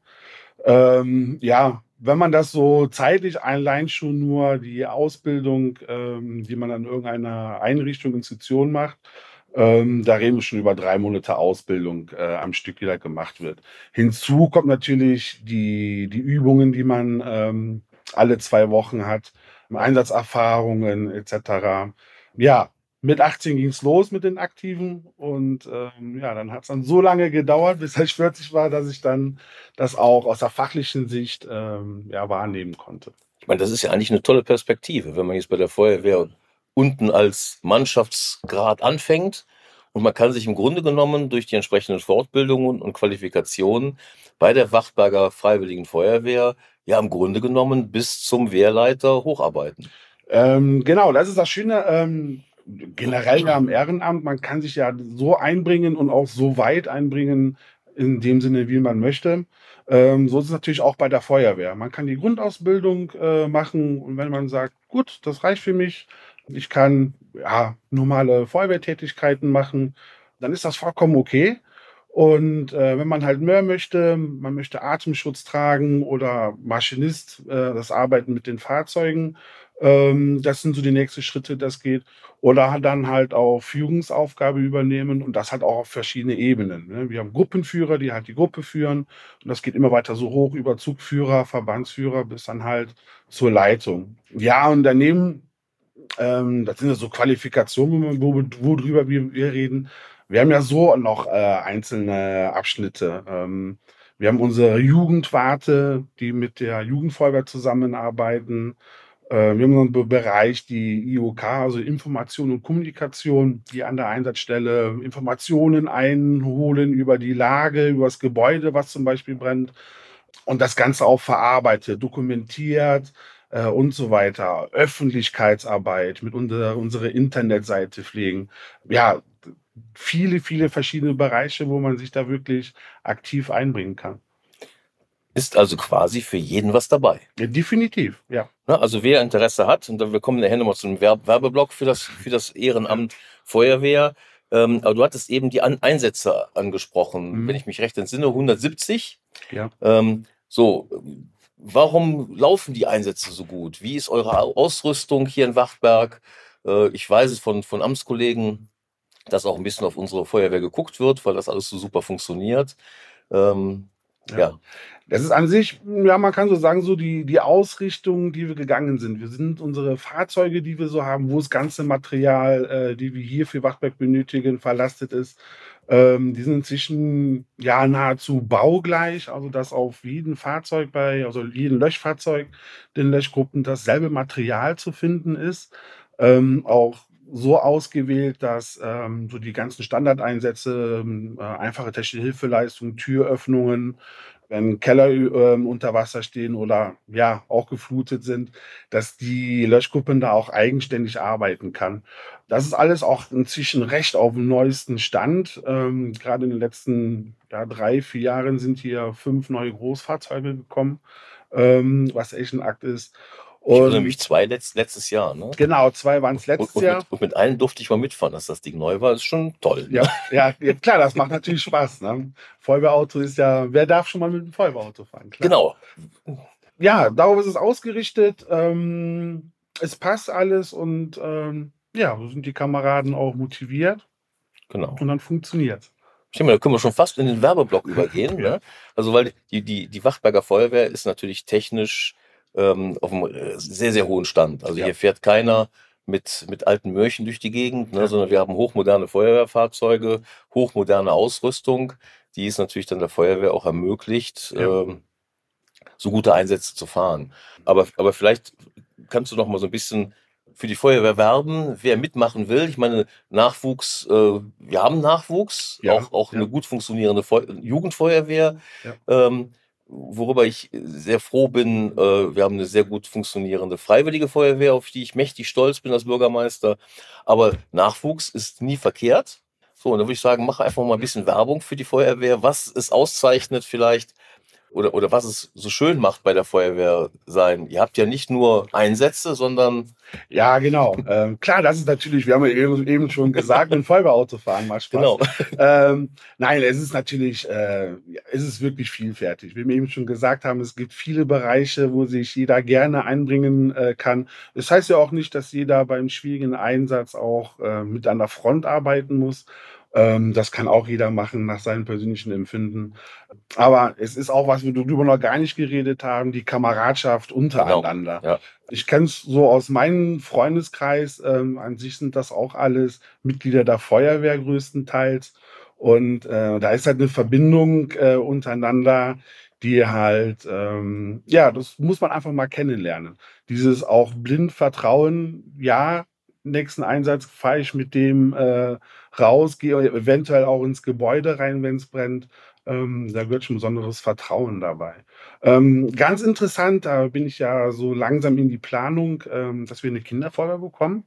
Ähm, ja, wenn man das so zeitlich allein schon nur die Ausbildung, ähm, die man an irgendeiner Einrichtung, Institution macht, ähm, da reden wir schon über drei Monate Ausbildung äh, am Stück, die da gemacht wird. Hinzu kommt natürlich die, die Übungen, die man ähm, alle zwei Wochen hat, Einsatzerfahrungen etc. Ja, mit 18 ging es los mit den Aktiven und ähm, ja, dann hat es dann so lange gedauert, bis ich 40 war, dass ich dann das auch aus der fachlichen Sicht ähm, ja, wahrnehmen konnte. Ich meine, das ist ja eigentlich eine tolle Perspektive, wenn man jetzt bei der Feuerwehr unten als Mannschaftsgrad anfängt und man kann sich im Grunde genommen durch die entsprechenden Fortbildungen und Qualifikationen bei der Wachtberger Freiwilligen Feuerwehr ja im Grunde genommen bis zum Wehrleiter hocharbeiten. Ähm, genau, das ist das Schöne. Ähm, generell ja im Ehrenamt, man kann sich ja so einbringen und auch so weit einbringen, in dem Sinne, wie man möchte. Ähm, so ist es natürlich auch bei der Feuerwehr. Man kann die Grundausbildung äh, machen und wenn man sagt, gut, das reicht für mich, ich kann ja normale Feuerwehrtätigkeiten machen, dann ist das vollkommen okay. Und äh, wenn man halt mehr möchte, man möchte Atemschutz tragen oder Maschinist, äh, das Arbeiten mit den Fahrzeugen, ähm, das sind so die nächsten Schritte, das geht. Oder dann halt auch Führungsaufgabe übernehmen und das halt auch auf verschiedene Ebenen. Ne? Wir haben Gruppenführer, die halt die Gruppe führen und das geht immer weiter so hoch über Zugführer, Verbandsführer bis dann halt zur Leitung. Ja, und daneben, ähm, das sind ja so Qualifikationen, wo, worüber wir, wir reden. Wir haben ja so noch äh, einzelne Abschnitte. Ähm, wir haben unsere Jugendwarte, die mit der Jugendfeuerwehr zusammenarbeiten. Äh, wir haben unseren Bereich, die IOK, also Information und Kommunikation, die an der Einsatzstelle Informationen einholen über die Lage, über das Gebäude, was zum Beispiel brennt und das Ganze auch verarbeitet, dokumentiert äh, und so weiter. Öffentlichkeitsarbeit mit unserer, unserer Internetseite pflegen. Ja, viele, viele verschiedene Bereiche, wo man sich da wirklich aktiv einbringen kann. Ist also quasi für jeden was dabei. Ja, definitiv, ja. Na, also wer Interesse hat, und wir kommen nachher nochmal zu einem Werbeblock für das, für das Ehrenamt Feuerwehr. Ähm, aber du hattest eben die An Einsätze angesprochen, mhm. wenn ich mich recht entsinne, 170. Ja. Ähm, so, warum laufen die Einsätze so gut? Wie ist eure Ausrüstung hier in Wachtberg? Äh, ich weiß es von, von Amtskollegen, dass auch ein bisschen auf unsere Feuerwehr geguckt wird, weil das alles so super funktioniert. Ähm, ja. ja. Das ist an sich, ja, man kann so sagen, so die, die Ausrichtung, die wir gegangen sind. Wir sind unsere Fahrzeuge, die wir so haben, wo das ganze Material, äh, die wir hier für Wachberg benötigen, verlastet ist. Ähm, die sind inzwischen ja nahezu baugleich, also dass auf jedem Fahrzeug bei, also jedem Löschfahrzeug, den Löschgruppen dasselbe Material zu finden ist. Ähm, auch so ausgewählt, dass ähm, so die ganzen Standardeinsätze, ähm, äh, einfache technische Hilfeleistungen, Türöffnungen, wenn Keller äh, unter Wasser stehen oder ja auch geflutet sind, dass die Löschgruppen da auch eigenständig arbeiten kann. Das ist alles auch inzwischen recht auf dem neuesten Stand. Ähm, gerade in den letzten ja, drei, vier Jahren sind hier fünf neue Großfahrzeuge gekommen, ähm, was echt ein Akt ist. Ich erinnere mich zwei letzt, letztes Jahr, ne? Genau, zwei waren es letztes und, und Jahr. Mit, und mit allen durfte ich mal mitfahren, dass das Ding neu war. Das ist schon toll. Ne? Ja, ja, klar, das macht natürlich Spaß. Ne? Feuerwehrauto ist ja, wer darf schon mal mit einem Feuerwehrauto fahren? Klar. Genau. Ja, darauf ist es ausgerichtet. Ähm, es passt alles und ähm, ja, so sind die Kameraden auch motiviert. Genau. Und dann funktioniert ich denke mal, da können wir schon fast in den Werbeblock übergehen. ja. ne? Also, weil die, die, die Wachberger Feuerwehr ist natürlich technisch ähm, auf einem äh, sehr, sehr hohen Stand. Also ja. hier fährt keiner mit, mit alten Mörchen durch die Gegend, ne, ja. sondern wir haben hochmoderne Feuerwehrfahrzeuge, hochmoderne Ausrüstung, die es natürlich dann der Feuerwehr auch ermöglicht, ja. ähm, so gute Einsätze zu fahren. Aber, aber vielleicht kannst du noch mal so ein bisschen für die Feuerwehr werben, wer mitmachen will. Ich meine, Nachwuchs, äh, wir haben Nachwuchs, ja, auch, auch ja. eine gut funktionierende Feu Jugendfeuerwehr. Ja. Ähm, worüber ich sehr froh bin, äh, wir haben eine sehr gut funktionierende freiwillige Feuerwehr, auf die ich mächtig stolz bin als Bürgermeister. Aber Nachwuchs ist nie verkehrt. So, und da würde ich sagen, mach einfach mal ein bisschen Werbung für die Feuerwehr, was es auszeichnet vielleicht oder, oder was es so schön macht bei der Feuerwehr sein. Ihr habt ja nicht nur Einsätze, sondern Ja, genau. Ähm, klar, das ist natürlich, wir haben ja eben, schon gesagt, ein Feuerwehrauto fahren macht Spaß. Genau. Ähm, nein, es ist natürlich, äh, es ist wirklich vielfältig. Wie wir eben schon gesagt haben, es gibt viele Bereiche, wo sich jeder gerne einbringen äh, kann. Das heißt ja auch nicht, dass jeder beim schwierigen Einsatz auch äh, mit an der Front arbeiten muss. Ähm, das kann auch jeder machen nach seinem persönlichen Empfinden. Aber es ist auch was, wir darüber noch gar nicht geredet haben, die Kameradschaft untereinander. Genau. Ja. Ich kenne es so aus meinem Freundeskreis. Ähm, an sich sind das auch alles Mitglieder der Feuerwehr größtenteils. Und äh, da ist halt eine Verbindung äh, untereinander, die halt, ähm, ja, das muss man einfach mal kennenlernen. Dieses auch blind Vertrauen, ja, nächsten Einsatz fahre ich mit dem äh, raus, gehe eventuell auch ins Gebäude rein, wenn es brennt. Ähm, da gehört schon besonderes Vertrauen dabei. Ähm, ganz interessant, da bin ich ja so langsam in die Planung, ähm, dass wir eine Kinderfeuerwehr bekommen.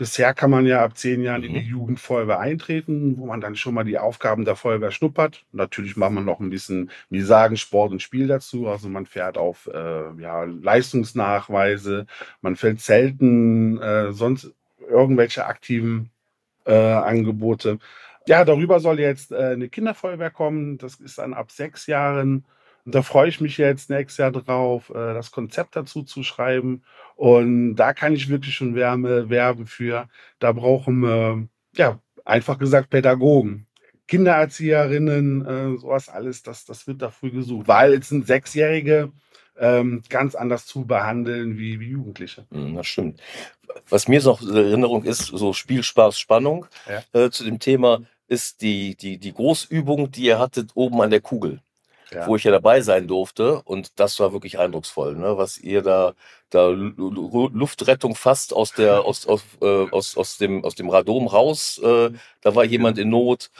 Bisher kann man ja ab zehn Jahren in die mhm. Jugendfeuerwehr eintreten, wo man dann schon mal die Aufgaben der Feuerwehr schnuppert. Natürlich macht man noch ein bisschen, wie sagen, Sport und Spiel dazu. Also man fährt auf äh, ja, Leistungsnachweise, man fällt selten äh, sonst irgendwelche aktiven äh, Angebote. Ja, darüber soll jetzt äh, eine Kinderfeuerwehr kommen. Das ist dann ab sechs Jahren. Und da freue ich mich jetzt nächstes Jahr drauf, äh, das Konzept dazu zu schreiben. Und da kann ich wirklich schon Wärme werben für. Da brauchen wir, ja, einfach gesagt, Pädagogen. Kindererzieherinnen, äh, sowas alles, das, das wird da früh gesucht. Weil es sind Sechsjährige, ähm, ganz anders zu behandeln wie, wie Jugendliche. Hm, das stimmt. Was mir noch in Erinnerung ist, so Spiel, Spaß, Spannung ja. äh, zu dem Thema, ist die, die, die Großübung, die ihr hattet oben an der Kugel. Ja. wo ich ja dabei sein durfte. Und das war wirklich eindrucksvoll, ne? was ihr da, da Luftrettung fast aus der, aus, aus, äh, aus, aus, dem, aus dem Radom raus. Äh, da war jemand in Not.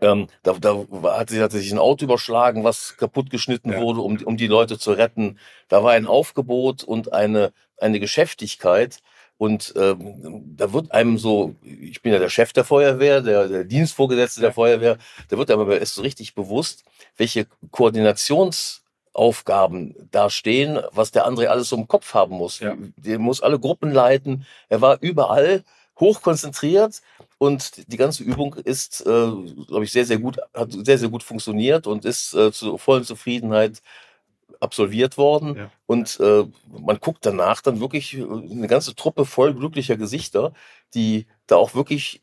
Ähm, da, da hat sich, hat sich ein Auto überschlagen, was kaputt geschnitten ja. wurde, um, um die Leute zu retten. Da war ein Aufgebot und eine, eine Geschäftigkeit. Und ähm, da wird einem so, ich bin ja der Chef der Feuerwehr, der, der Dienstvorgesetzte der Feuerwehr, da wird einem erst so richtig bewusst, welche Koordinationsaufgaben da stehen, was der André alles so im Kopf haben muss. Ja. Der muss alle Gruppen leiten. Er war überall hochkonzentriert und die ganze Übung ist, äh, glaube ich, sehr, sehr gut, hat sehr, sehr gut funktioniert und ist äh, zu vollen Zufriedenheit absolviert worden. Ja. Und äh, man guckt danach dann wirklich äh, eine ganze Truppe voll glücklicher Gesichter, die da auch wirklich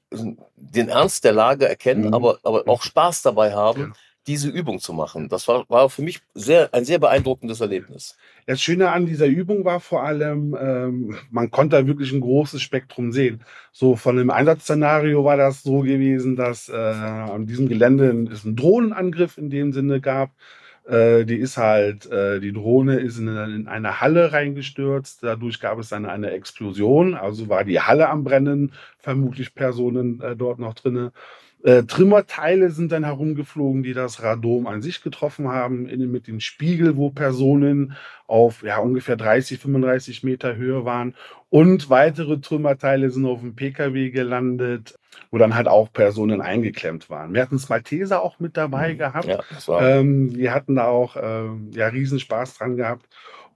den Ernst der Lage erkennen, mhm. aber, aber auch Spaß dabei haben. Diese Übung zu machen. Das war, war für mich sehr, ein sehr beeindruckendes Erlebnis. Das Schöne an dieser Übung war vor allem, ähm, man konnte da wirklich ein großes Spektrum sehen. So von dem Einsatzszenario war das so gewesen, dass äh, an diesem Gelände es einen Drohnenangriff in dem Sinne gab. Äh, die ist halt, äh, die Drohne ist in, in, eine Halle reingestürzt. Dadurch gab es dann eine Explosion. Also war die Halle am Brennen, vermutlich Personen äh, dort noch drinnen. Äh, Trümmerteile sind dann herumgeflogen, die das Radom an sich getroffen haben, innen mit dem Spiegel, wo Personen auf ja, ungefähr 30, 35 Meter Höhe waren. Und weitere Trümmerteile sind auf dem Pkw gelandet, wo dann halt auch Personen eingeklemmt waren. Wir hatten Malteser auch mit dabei mhm. gehabt. Ja, das war ähm, die hatten da auch äh, ja, riesen Spaß dran gehabt.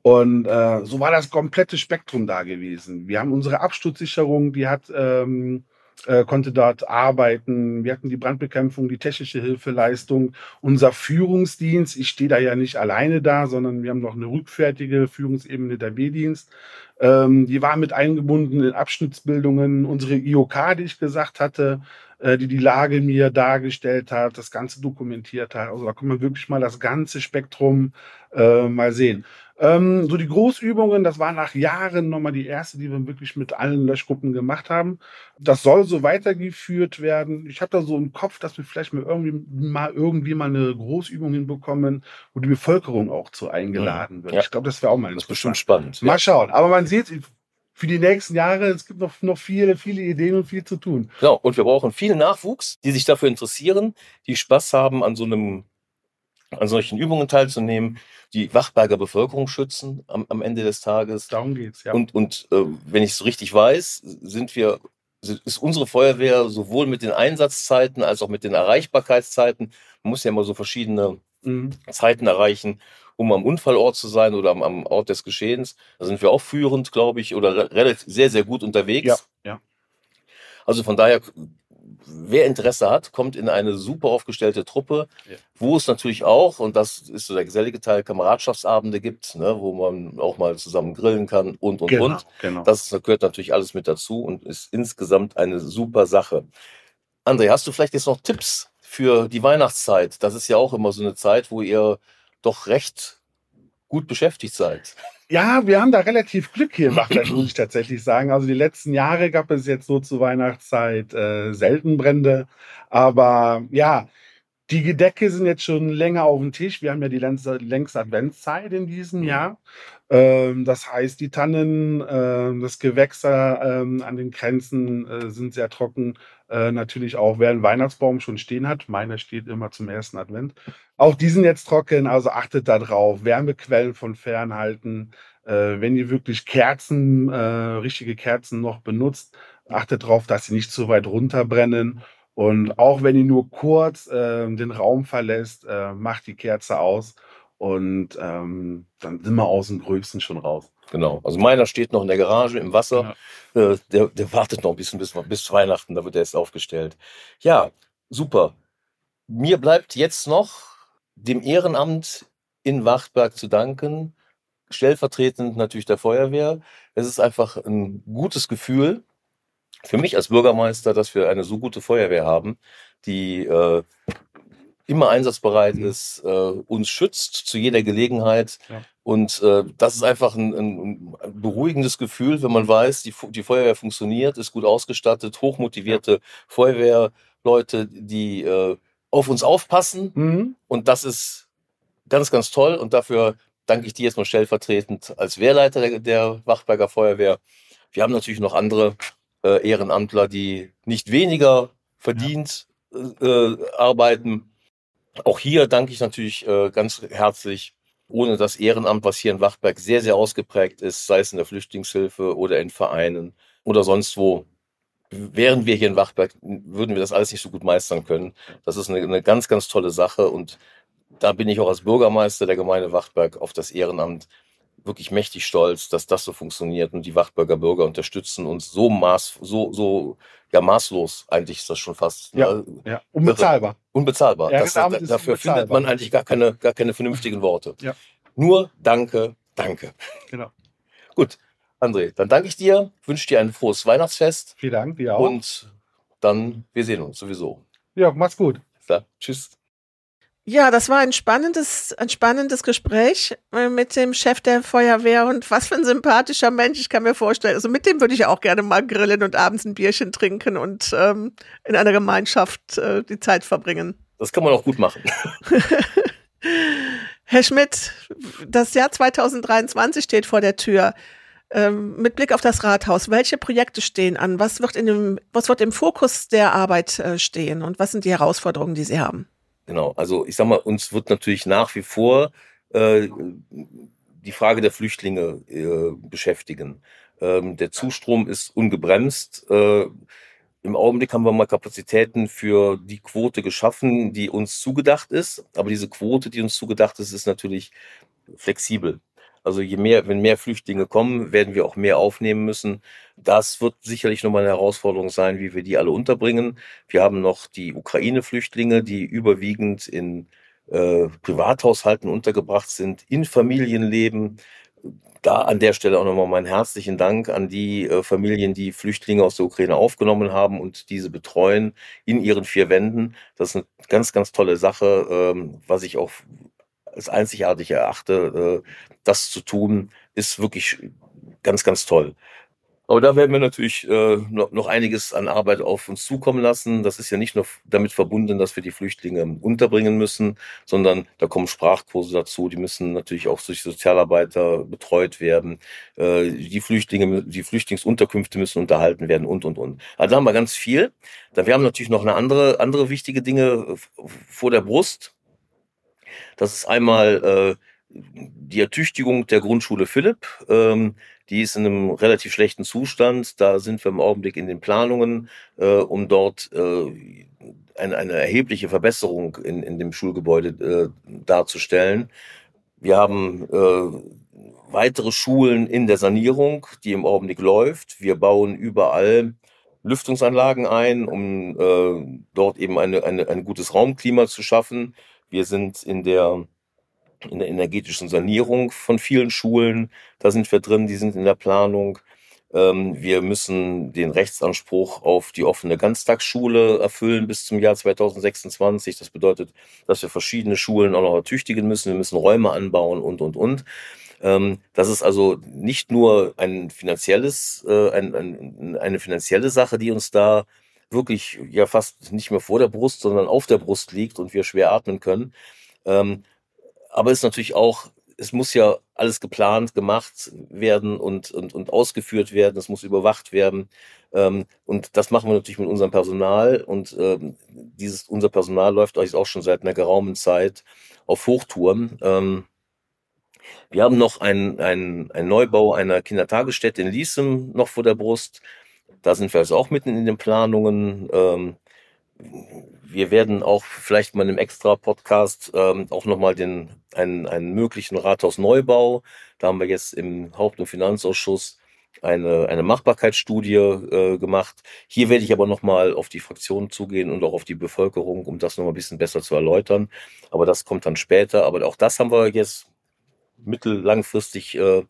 Und äh, so war das komplette Spektrum da gewesen. Wir haben unsere Absturzsicherung, die hat ähm, äh, konnte dort arbeiten. Wir hatten die Brandbekämpfung, die technische Hilfeleistung, unser Führungsdienst. Ich stehe da ja nicht alleine da, sondern wir haben noch eine rückfertige Führungsebene der B-Dienst. Ähm, die war mit eingebunden in Abschnittsbildungen. Unsere IOK, die ich gesagt hatte, äh, die die Lage mir dargestellt hat, das Ganze dokumentiert hat. Also da kann man wirklich mal das ganze Spektrum äh, mal sehen. Ähm, so die Großübungen, das war nach Jahren nochmal die erste, die wir wirklich mit allen Löschgruppen gemacht haben. Das soll so weitergeführt werden. Ich habe da so im Kopf, dass wir vielleicht mal irgendwie mal irgendwie mal eine Großübung hinbekommen, wo die Bevölkerung auch zu eingeladen wird. Ja. Ich glaube, das wäre auch mal Das ist bestimmt spannend. Mal schauen. Aber man sieht, für die nächsten Jahre, es gibt noch, noch viele, viele Ideen und viel zu tun. Genau, und wir brauchen viel Nachwuchs, die sich dafür interessieren, die Spaß haben an so einem an solchen Übungen teilzunehmen, die Wachberger Bevölkerung schützen am, am Ende des Tages. Darum geht's, ja. Und, und äh, wenn ich es richtig weiß, sind wir, ist unsere Feuerwehr sowohl mit den Einsatzzeiten als auch mit den Erreichbarkeitszeiten, man muss ja immer so verschiedene mhm. Zeiten erreichen. um am Unfallort zu sein oder am, am Ort des Geschehens. Da sind wir auch führend, glaube ich, oder relativ sehr, sehr gut unterwegs. Ja, ja. Also von daher, wer Interesse hat, kommt in eine super aufgestellte Truppe, Ja. wo es natürlich auch, und das ist so der gesellige Teil, Kameradschaftsabende gibt, ne, wo man auch mal zusammen grillen kann und, und, Genau, und. genau. Das gehört natürlich alles mit dazu und ist insgesamt eine super Sache. André, hast du vielleicht jetzt noch Tipps für die Weihnachtszeit? Das ist ja auch immer so eine Zeit, wo ihr doch recht gut beschäftigt seid. Ja, wir haben da relativ Glück hier in Bachland, muss ich tatsächlich sagen. Also die letzten Jahre gab es jetzt so zur Weihnachtszeit äh, selten Brände. Aber ja, die Gedecke sind jetzt schon länger auf dem Tisch. Wir haben ja die längste, längste Adventszeit in diesem Jahr. Ähm, das heißt, die Tannen, ähm, das Gewächse ähm, an den Grenzen äh, sind sehr trocken. Äh, natürlich auch, wer einen Weihnachtsbaum schon stehen hat. Meiner steht immer zum ersten Advent. Auch die sind jetzt trocken, also achtet da drauf. Wärmequellen von fernhalten. Äh, wenn ihr wirklich Kerzen, äh, richtige Kerzen noch benutzt, achtet darauf, dass sie nicht zu weit runterbrennen. Und auch wenn ihr nur kurz äh, den Raum verlässt, äh, macht die Kerze aus und ähm, dann sind wir aus dem Gröbsten schon raus. Genau. Also meiner steht noch in der Garage im Wasser. Äh, der, der wartet noch ein bisschen bis, bis Weihnachten, da wird er erst aufgestellt. Ja, super. Mir bleibt jetzt noch dem Ehrenamt in Wachtberg zu danken, stellvertretend natürlich der Feuerwehr. Es ist einfach ein gutes Gefühl für mich als Bürgermeister, dass wir eine so gute Feuerwehr haben, die äh, immer einsatzbereit Mhm. ist, äh, uns schützt zu jeder Gelegenheit. Ja. Und äh, das ist einfach ein, ein, ein beruhigendes Gefühl, wenn man weiß, die, die Feuerwehr funktioniert, ist gut ausgestattet, hochmotivierte Feuerwehrleute, die äh, auf uns aufpassen. Mhm. Und das ist ganz, ganz toll. Und dafür danke ich dir jetzt mal stellvertretend als Wehrleiter der, der Wachberger Feuerwehr. Wir haben natürlich noch andere äh, Ehrenamtler, die nicht weniger verdient äh, äh, arbeiten. Auch hier danke ich natürlich äh, ganz herzlich. Ohne das Ehrenamt, was hier in Wachberg sehr, sehr ausgeprägt ist, sei es in der Flüchtlingshilfe oder in Vereinen oder sonst wo, wären wir hier in Wachberg, würden wir das alles nicht so gut meistern können. Das ist eine, eine ganz, ganz tolle Sache und da bin ich auch als Bürgermeister der Gemeinde Wachberg auf das Ehrenamt wirklich mächtig stolz, dass das so funktioniert und die Wachberger Bürger unterstützen uns so maß, so, so, ja, maßlos eigentlich ist das schon fast. Ja. ne? Ja, unbezahlbar. Unbezahlbar. Das, da, dafür findet unbezahlbar. man eigentlich gar keine, gar keine vernünftigen Worte. Ja. Nur Danke, Danke. Genau. Gut, André, dann danke ich dir, wünsche dir ein frohes Weihnachtsfest Vielen Dank, dir auch. und dann, wir sehen uns sowieso. ja, mach's gut. Ja, tschüss. Ja, das war ein spannendes, ein spannendes Gespräch äh, mit dem Chef der Feuerwehr und was für ein sympathischer Mensch. Ich kann mir vorstellen, also mit dem würde ich auch gerne mal grillen und abends ein Bierchen trinken und ähm, in einer Gemeinschaft äh, die Zeit verbringen. Das kann man auch gut machen. Herr Schmidt, das Jahr 2023 steht vor der Tür. Ähm, mit Blick auf das Rathaus, welche Projekte stehen an? Was wird, in dem, was wird im Fokus der Arbeit äh, stehen und was sind die Herausforderungen, die Sie haben? Genau, also ich sag mal, uns wird natürlich nach wie vor äh, die Frage der Flüchtlinge äh, beschäftigen. Ähm, der Zustrom ist ungebremst. Äh, Im Augenblick haben wir mal Kapazitäten für die Quote geschaffen, die uns zugedacht ist. Aber diese Quote, die uns zugedacht ist, ist natürlich flexibel. Also je mehr, wenn mehr Flüchtlinge kommen, werden wir auch mehr aufnehmen müssen. Das wird sicherlich nochmal eine Herausforderung sein, wie wir die alle unterbringen. Wir haben noch die Ukraine-Flüchtlinge, die überwiegend in äh, Privathaushalten untergebracht sind, in Familien leben. Da an der Stelle auch nochmal meinen herzlichen Dank an die äh, Familien, die Flüchtlinge aus der Ukraine aufgenommen haben und diese betreuen in ihren vier Wänden. Das ist eine ganz, ganz tolle Sache, ähm, was ich auch als einzigartig erachte. Äh, das zu tun, ist wirklich ganz, ganz toll. Aber da werden wir natürlich äh, noch, noch einiges an Arbeit auf uns zukommen lassen. Das ist ja nicht nur damit verbunden, dass wir die Flüchtlinge unterbringen müssen, sondern da kommen Sprachkurse dazu. Die müssen natürlich auch durch Sozialarbeiter betreut werden. Äh, die Flüchtlinge, die Flüchtlingsunterkünfte müssen unterhalten werden und, und, und. Also da haben wir ganz viel. Dann, wir haben natürlich noch eine andere, andere wichtige Dinge äh, vor der Brust. Das ist einmal äh, die Ertüchtigung der Grundschule Philipp. Ähm, die ist in einem relativ schlechten Zustand. Da sind wir im Augenblick in den Planungen, äh, um dort äh, eine, eine erhebliche Verbesserung in, in dem Schulgebäude äh, darzustellen. Wir haben äh, weitere Schulen in der Sanierung, die im Augenblick läuft. Wir bauen überall Lüftungsanlagen ein, um äh, dort eben eine, eine, ein gutes Raumklima zu schaffen. Wir sind in der, in der energetischen Sanierung von vielen Schulen. Da sind wir drin, die sind in der Planung. Ähm, wir müssen den Rechtsanspruch auf die offene Ganztagsschule erfüllen bis zum Jahr 2026. Das bedeutet, dass wir verschiedene Schulen auch noch ertüchtigen müssen. Wir müssen Räume anbauen und, und, und. Ähm, das ist also nicht nur ein finanzielles, äh, ein, ein, eine finanzielle Sache, die uns da wirklich ja fast nicht mehr vor der Brust, sondern auf der Brust liegt und wir schwer atmen können. Ähm, aber es ist natürlich auch, es muss ja alles geplant, gemacht werden und, und, und ausgeführt werden, es muss überwacht werden. Ähm, und das machen wir natürlich mit unserem Personal. Und ähm, dieses, unser Personal läuft euch auch schon seit einer geraumen Zeit auf Hochtouren. Ähm, wir haben noch einen, einen, einen Neubau einer Kindertagesstätte in Liesem noch vor der Brust. Da sind wir also auch mitten in den Planungen. Ähm, wir werden auch vielleicht mal im extra Podcast ähm, auch nochmal den einen, einen möglichen Rathausneubau. Da haben wir jetzt im Haupt- und Finanzausschuss eine, eine Machbarkeitsstudie äh, gemacht. Hier werde ich aber nochmal auf die Fraktion zugehen und auch auf die Bevölkerung, um das nochmal ein bisschen besser zu erläutern. Aber das kommt dann später. Aber auch das haben wir jetzt mittellangfristig äh,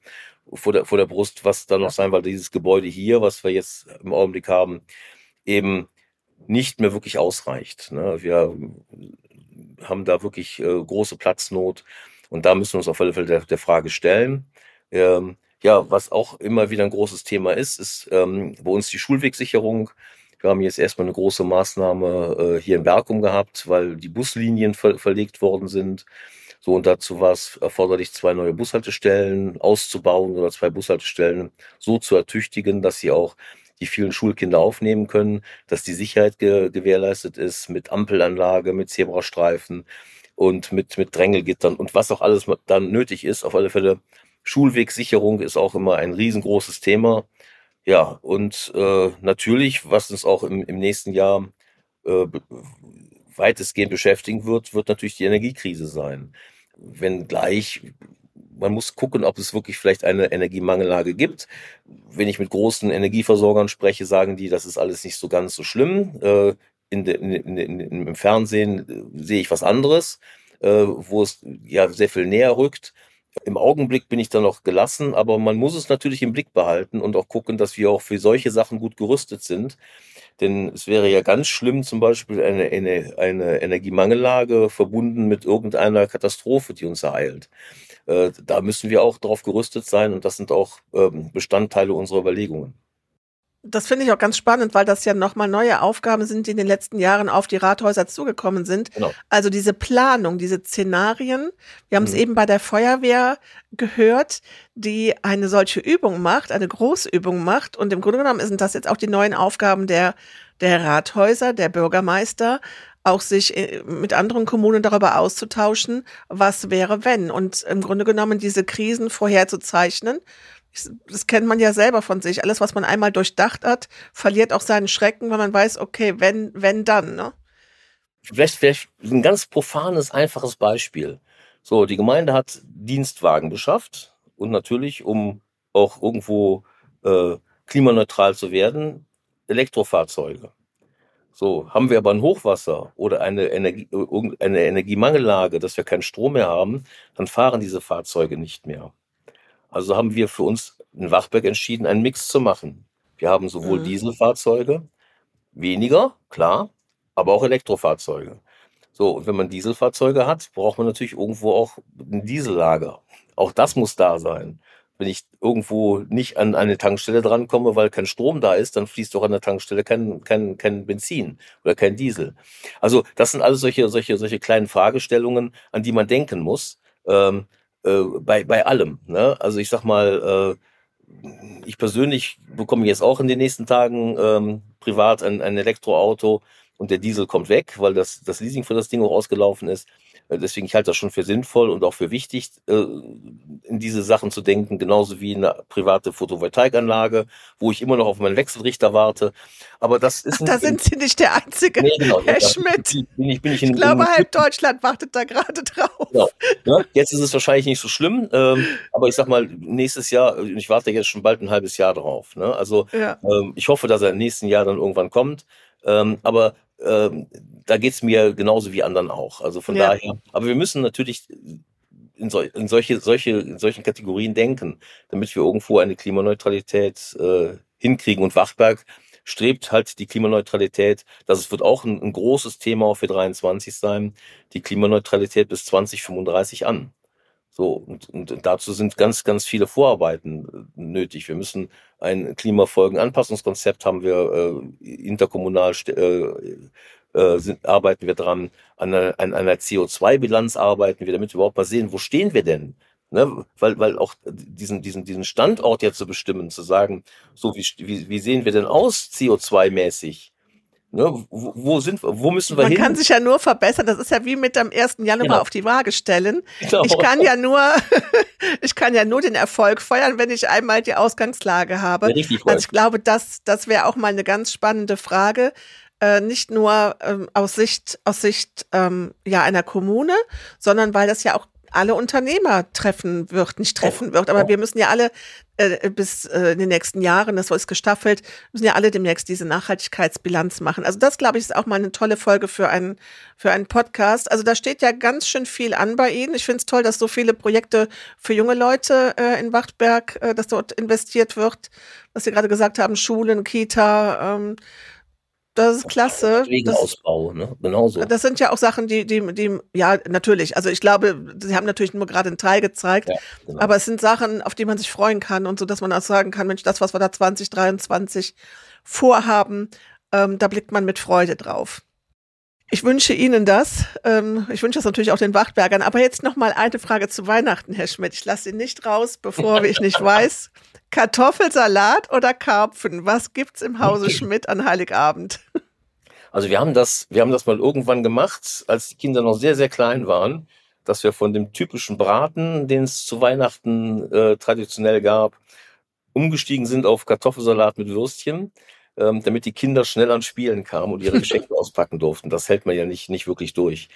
vor, der, vor der Brust, was da noch sein, weil dieses Gebäude hier, was wir jetzt im Augenblick haben, eben nicht mehr wirklich ausreicht. Ne? Wir haben da wirklich äh, große Platznot und da müssen wir uns auf alle Fälle der, der Frage stellen. Ähm, ja, was auch immer wieder ein großes Thema ist, ist ähm, bei uns die Schulwegsicherung. Wir haben jetzt erstmal eine große Maßnahme äh, hier in Bergum gehabt, weil die Buslinien ver verlegt worden sind. So, und dazu war es erforderlich, zwei neue Bushaltestellen auszubauen oder zwei Bushaltestellen so zu ertüchtigen, dass sie auch die vielen Schulkinder aufnehmen können, dass die Sicherheit ge gewährleistet ist mit Ampelanlage, mit Zebrastreifen und mit, mit Drängelgittern und was auch alles dann nötig ist. Auf alle Fälle Schulwegsicherung ist auch immer ein riesengroßes Thema. Ja, und äh, natürlich, was uns auch im, im nächsten Jahr äh, weitestgehend beschäftigen wird, wird natürlich die Energiekrise sein. Wenn gleich man muss gucken, ob es wirklich vielleicht eine Energiemangellage gibt. Wenn ich mit großen Energieversorgern spreche, sagen die, das ist alles nicht so ganz so schlimm. Äh, in de, in, in, Im Fernsehen äh, sehe ich was anderes, äh, wo es ja sehr viel näher rückt. Im Augenblick bin ich da noch gelassen, aber man muss es natürlich im Blick behalten und auch gucken, dass wir auch für solche Sachen gut gerüstet sind. Denn es wäre ja ganz schlimm, zum Beispiel eine, eine, eine Energiemangellage verbunden mit irgendeiner Katastrophe, die uns ereilt. Äh, da müssen wir auch darauf gerüstet sein und das sind auch ähm, Bestandteile unserer Überlegungen. Das finde ich auch ganz spannend, weil das ja nochmal neue Aufgaben sind, die in den letzten Jahren auf die Rathäuser zugekommen sind. Genau. Also diese Planung, diese Szenarien. Wir haben es mhm. eben bei der Feuerwehr gehört, die eine solche Übung macht, eine Großübung macht. Und im Grunde genommen sind das jetzt auch die neuen Aufgaben der, der Rathäuser, der Bürgermeister, auch sich äh, mit anderen Kommunen darüber auszutauschen, was wäre, wenn. Und im Grunde genommen diese Krisen vorherzuzeichnen das kennt man ja selber von sich. Alles, was man einmal durchdacht hat, verliert auch seinen Schrecken, weil man weiß, okay, wenn, wenn dann, ne? Vielleicht, vielleicht ein ganz profanes, einfaches Beispiel. So, die Gemeinde hat Dienstwagen beschafft und natürlich, um auch irgendwo äh, klimaneutral zu werden, Elektrofahrzeuge. So, haben wir aber ein Hochwasser oder eine, Energie, eine Energiemangellage, dass wir keinen Strom mehr haben, dann fahren diese Fahrzeuge nicht mehr. Also haben wir für uns in Wachberg entschieden, einen Mix zu machen. Wir haben sowohl mhm. Dieselfahrzeuge, weniger, klar, aber auch Elektrofahrzeuge. So, und wenn man Dieselfahrzeuge hat, braucht man natürlich irgendwo auch ein Diesellager. Auch das muss da sein. Wenn ich irgendwo nicht an eine Tankstelle drankomme, weil kein Strom da ist, dann fließt doch an der Tankstelle kein, kein, kein Benzin oder kein Diesel. Also das sind alles solche, solche, solche kleinen Fragestellungen, an die man denken muss. Ähm, äh, bei, bei allem. Ne? Also ich sag mal, äh, ich persönlich bekomme jetzt auch in den nächsten Tagen ähm, privat ein, ein Elektroauto und der Diesel kommt weg, weil das, das Leasing für das Ding auch ausgelaufen ist. Äh, deswegen, ich halte das schon für sinnvoll und auch für wichtig, äh, in diese Sachen zu denken, genauso wie eine private Photovoltaikanlage, wo ich immer noch auf meinen Wechselrichter warte. Aber das ist. Ach, da sind Sie nicht der Einzige, nee, genau, Herr Schmidt. Bin ich, bin ich, in, ich glaube, in, halb Deutschland wartet da gerade drauf. Genau. Ja, jetzt ist es wahrscheinlich nicht so schlimm, ähm, aber ich sag mal, nächstes Jahr, ich warte jetzt schon bald ein halbes Jahr drauf. Ne? Also ja. ähm, ich hoffe, dass er im nächsten Jahr dann irgendwann kommt. Ähm, aber ähm, da geht's mir genauso wie anderen auch. Also von ja. daher, aber wir müssen natürlich in, sol in, solche, solche, in solchen Kategorien denken, damit wir irgendwo eine Klimaneutralität äh, hinkriegen. Und Wachberg strebt halt die Klimaneutralität. Das wird auch ein, ein großes Thema für 23 sein, die Klimaneutralität bis 2035 an. So, und, und dazu sind ganz, ganz viele Vorarbeiten äh, nötig. Wir müssen ein Klimafolgenanpassungskonzept haben wir äh, interkommunal äh, äh, sind, arbeiten wir dran, an einer, einer CO2-Bilanz arbeiten wir, damit wir überhaupt mal sehen, wo stehen wir denn? Ne? Weil, weil auch diesen, diesen, diesen Standort ja zu bestimmen, zu sagen, so wie, wie, wie sehen wir denn aus CO2-mäßig? Ne, wo, wo, sind wo müssen wir Man hin? Man kann sich ja nur verbessern. Das ist ja wie mit dem 1. Januar genau. auf die Waage stellen. Genau. Ich kann ja nur, ich kann ja nur den Erfolg feuern, wenn ich einmal die Ausgangslage habe. Ja, richtig also ich glaube, das, das wäre auch mal eine ganz spannende Frage. Äh, nicht nur ähm, aus Sicht, aus Sicht ähm, ja, einer Kommune, sondern weil das ja auch alle Unternehmer treffen wird, nicht treffen wird, aber wir müssen ja alle äh, bis äh, in den nächsten Jahren, das ist gestaffelt, müssen ja alle demnächst diese Nachhaltigkeitsbilanz machen. Also das, glaube ich, ist auch mal eine tolle Folge für einen, für einen Podcast. Also da steht ja ganz schön viel an bei Ihnen. Ich finde es toll, dass so viele Projekte für junge Leute äh, in Wachtberg, äh, dass dort investiert wird, was Sie gerade gesagt haben, Schulen, Kita, ähm, das ist klasse. Wegeausbau, ne? Genauso. Das sind ja auch Sachen, die, die, die, ja, natürlich. Also ich glaube, Sie haben natürlich nur gerade einen Teil gezeigt, ja, genau. aber es sind Sachen, auf die man sich freuen kann und so, dass man auch sagen kann, Mensch, das, was wir da 2023 vorhaben, ähm, da blickt man mit Freude drauf. Ich wünsche Ihnen das. Ähm, ich wünsche das natürlich auch den Wachtbergern. Aber jetzt noch mal eine Frage zu Weihnachten, Herr Schmidt. Ich lasse Sie nicht raus, bevor ich nicht weiß. Kartoffelsalat oder Karpfen? Was gibt's im Hause Schmidt an Heiligabend? Also wir haben das, wir haben das mal irgendwann gemacht, als die Kinder noch sehr, sehr klein waren, dass wir von dem typischen Braten, den es zu Weihnachten äh, traditionell gab, umgestiegen sind auf Kartoffelsalat mit Würstchen, ähm, damit die Kinder schnell ans Spielen kamen und ihre Geschenke auspacken durften. Das hält man ja nicht, nicht wirklich durch.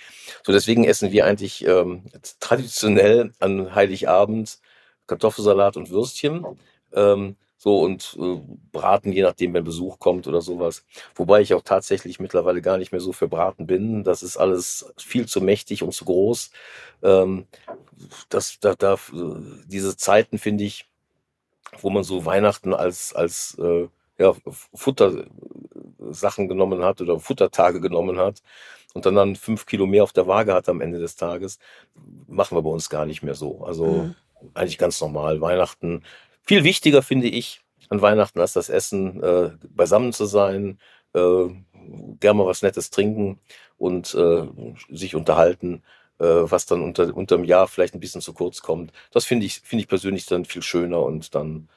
So deswegen essen wir eigentlich ähm, traditionell an Heiligabend Kartoffelsalat und Würstchen. Ähm, so und äh, Braten, je nachdem, wenn Besuch kommt oder sowas. Wobei ich auch tatsächlich mittlerweile gar nicht mehr so für Braten bin. Das ist alles viel zu mächtig und zu groß. Ähm, das, da, da, diese Zeiten finde ich, wo man so Weihnachten als, als äh, ja, Futtersachen genommen hat oder Futtertage genommen hat und dann dann fünf Kilo mehr auf der Waage hat am Ende des Tages, machen wir bei uns gar nicht mehr so. Also mhm. eigentlich ganz normal. Weihnachten viel wichtiger finde ich an Weihnachten als das Essen, äh, beisammen zu sein, äh, gerne mal was Nettes trinken und äh, sich unterhalten, äh, was dann unter unterm Jahr vielleicht ein bisschen zu kurz kommt. Das finde ich finde ich persönlich dann viel schöner und dann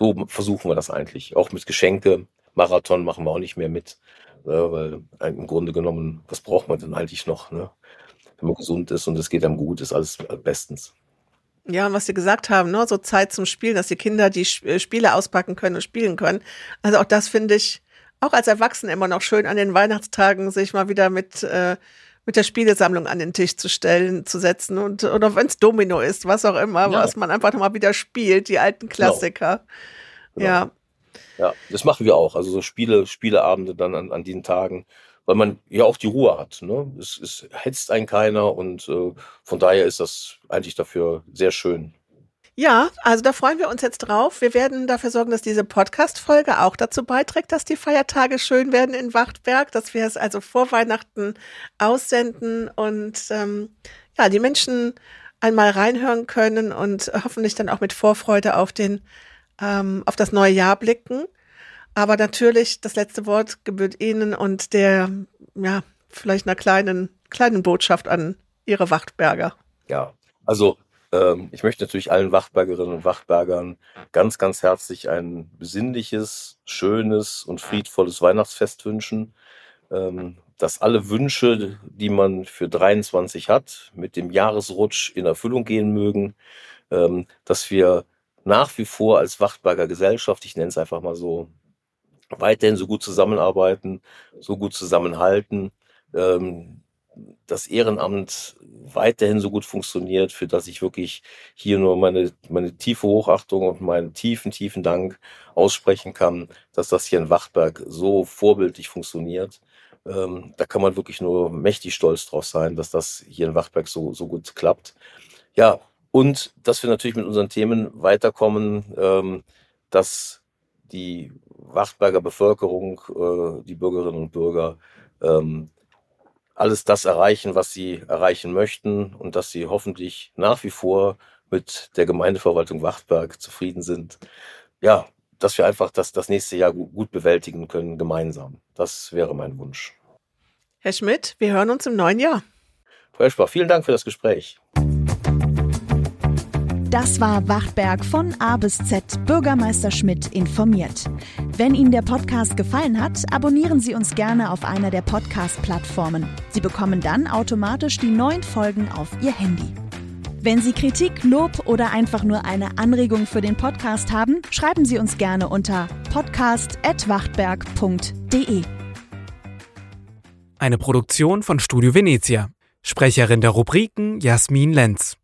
so versuchen wir das eigentlich. Auch mit Geschenke. Marathon machen wir auch nicht mehr mit, äh, weil im Grunde genommen, was braucht man denn eigentlich noch? Ne? Wenn man gesund ist und es geht einem gut, ist alles bestens. Ja, und was Sie gesagt haben, ne, so Zeit zum Spielen, dass die Kinder die äh, Spiele auspacken können und spielen können. Also auch das finde ich auch als Erwachsene immer noch schön, an den Weihnachtstagen sich mal wieder mit, äh, mit der Spielesammlung an den Tisch zu stellen, zu setzen und oder wenn es Domino ist, was auch immer, ja. was man einfach nochmal wieder spielt, die alten genau. Klassiker. Genau. Ja. Ja, das machen wir auch. Also so Spiele, Spieleabende dann an, an den Tagen weil man ja auch die Ruhe hat. Ne? Es, es hetzt einen keiner und äh, von daher ist das eigentlich dafür sehr schön. Ja, also da freuen wir uns jetzt drauf. Wir werden dafür sorgen, dass diese Podcast-Folge auch dazu beiträgt, dass die Feiertage schön werden in Wachtberg, dass wir es also vor Weihnachten aussenden und ähm, ja, die Menschen einmal reinhören können und hoffentlich dann auch mit Vorfreude auf den ähm, auf das neue Jahr blicken. Aber natürlich, das letzte Wort gebührt Ihnen und der, ja, vielleicht einer kleinen, kleinen Botschaft an Ihre Wachtberger. Ja, also ich möchte natürlich allen Wachtbergerinnen und Wachtbergern ganz, ganz herzlich ein besinnliches, schönes und friedvolles Weihnachtsfest wünschen. ähm, dass alle Wünsche, die man für 23 hat, mit dem Jahresrutsch in Erfüllung gehen mögen, ähm, dass wir nach wie vor als Wachtberger Gesellschaft, ich nenne es einfach mal so, weiterhin so gut zusammenarbeiten, so gut zusammenhalten, ähm, das Ehrenamt weiterhin so gut funktioniert, für das ich wirklich hier nur meine, meine tiefe Hochachtung und meinen tiefen, tiefen Dank aussprechen kann, dass das hier in Wachtberg so vorbildlich funktioniert. Ähm, da kann man wirklich nur mächtig stolz drauf sein, dass das hier in Wachtberg so, so gut klappt. Ja, und dass wir natürlich mit unseren Themen weiterkommen, ähm, dass die Wachtberger Bevölkerung, äh, die Bürgerinnen und Bürger, ähm, alles das erreichen, was sie erreichen möchten und dass sie hoffentlich nach wie vor mit der Gemeindeverwaltung Wachtberg zufrieden sind. Ja, dass wir einfach das, das nächste Jahr gut bewältigen können, gemeinsam. Das wäre mein Wunsch. Herr Schmidt, wir hören uns im neuen Jahr. Frau Eschbach, vielen Dank für das Gespräch. Das war Wachtberg von A bis Z Bürgermeister Schmidt informiert. Wenn Ihnen der Podcast gefallen hat, abonnieren Sie uns gerne auf einer der Podcast-Plattformen. Sie bekommen dann automatisch die neuen Folgen auf Ihr Handy. Wenn Sie Kritik, Lob oder einfach nur eine Anregung für den Podcast haben, schreiben Sie uns gerne unter podcast.wachtberg.de. Eine Produktion von Studio Venezia. Sprecherin der Rubriken Jasmin Lenz.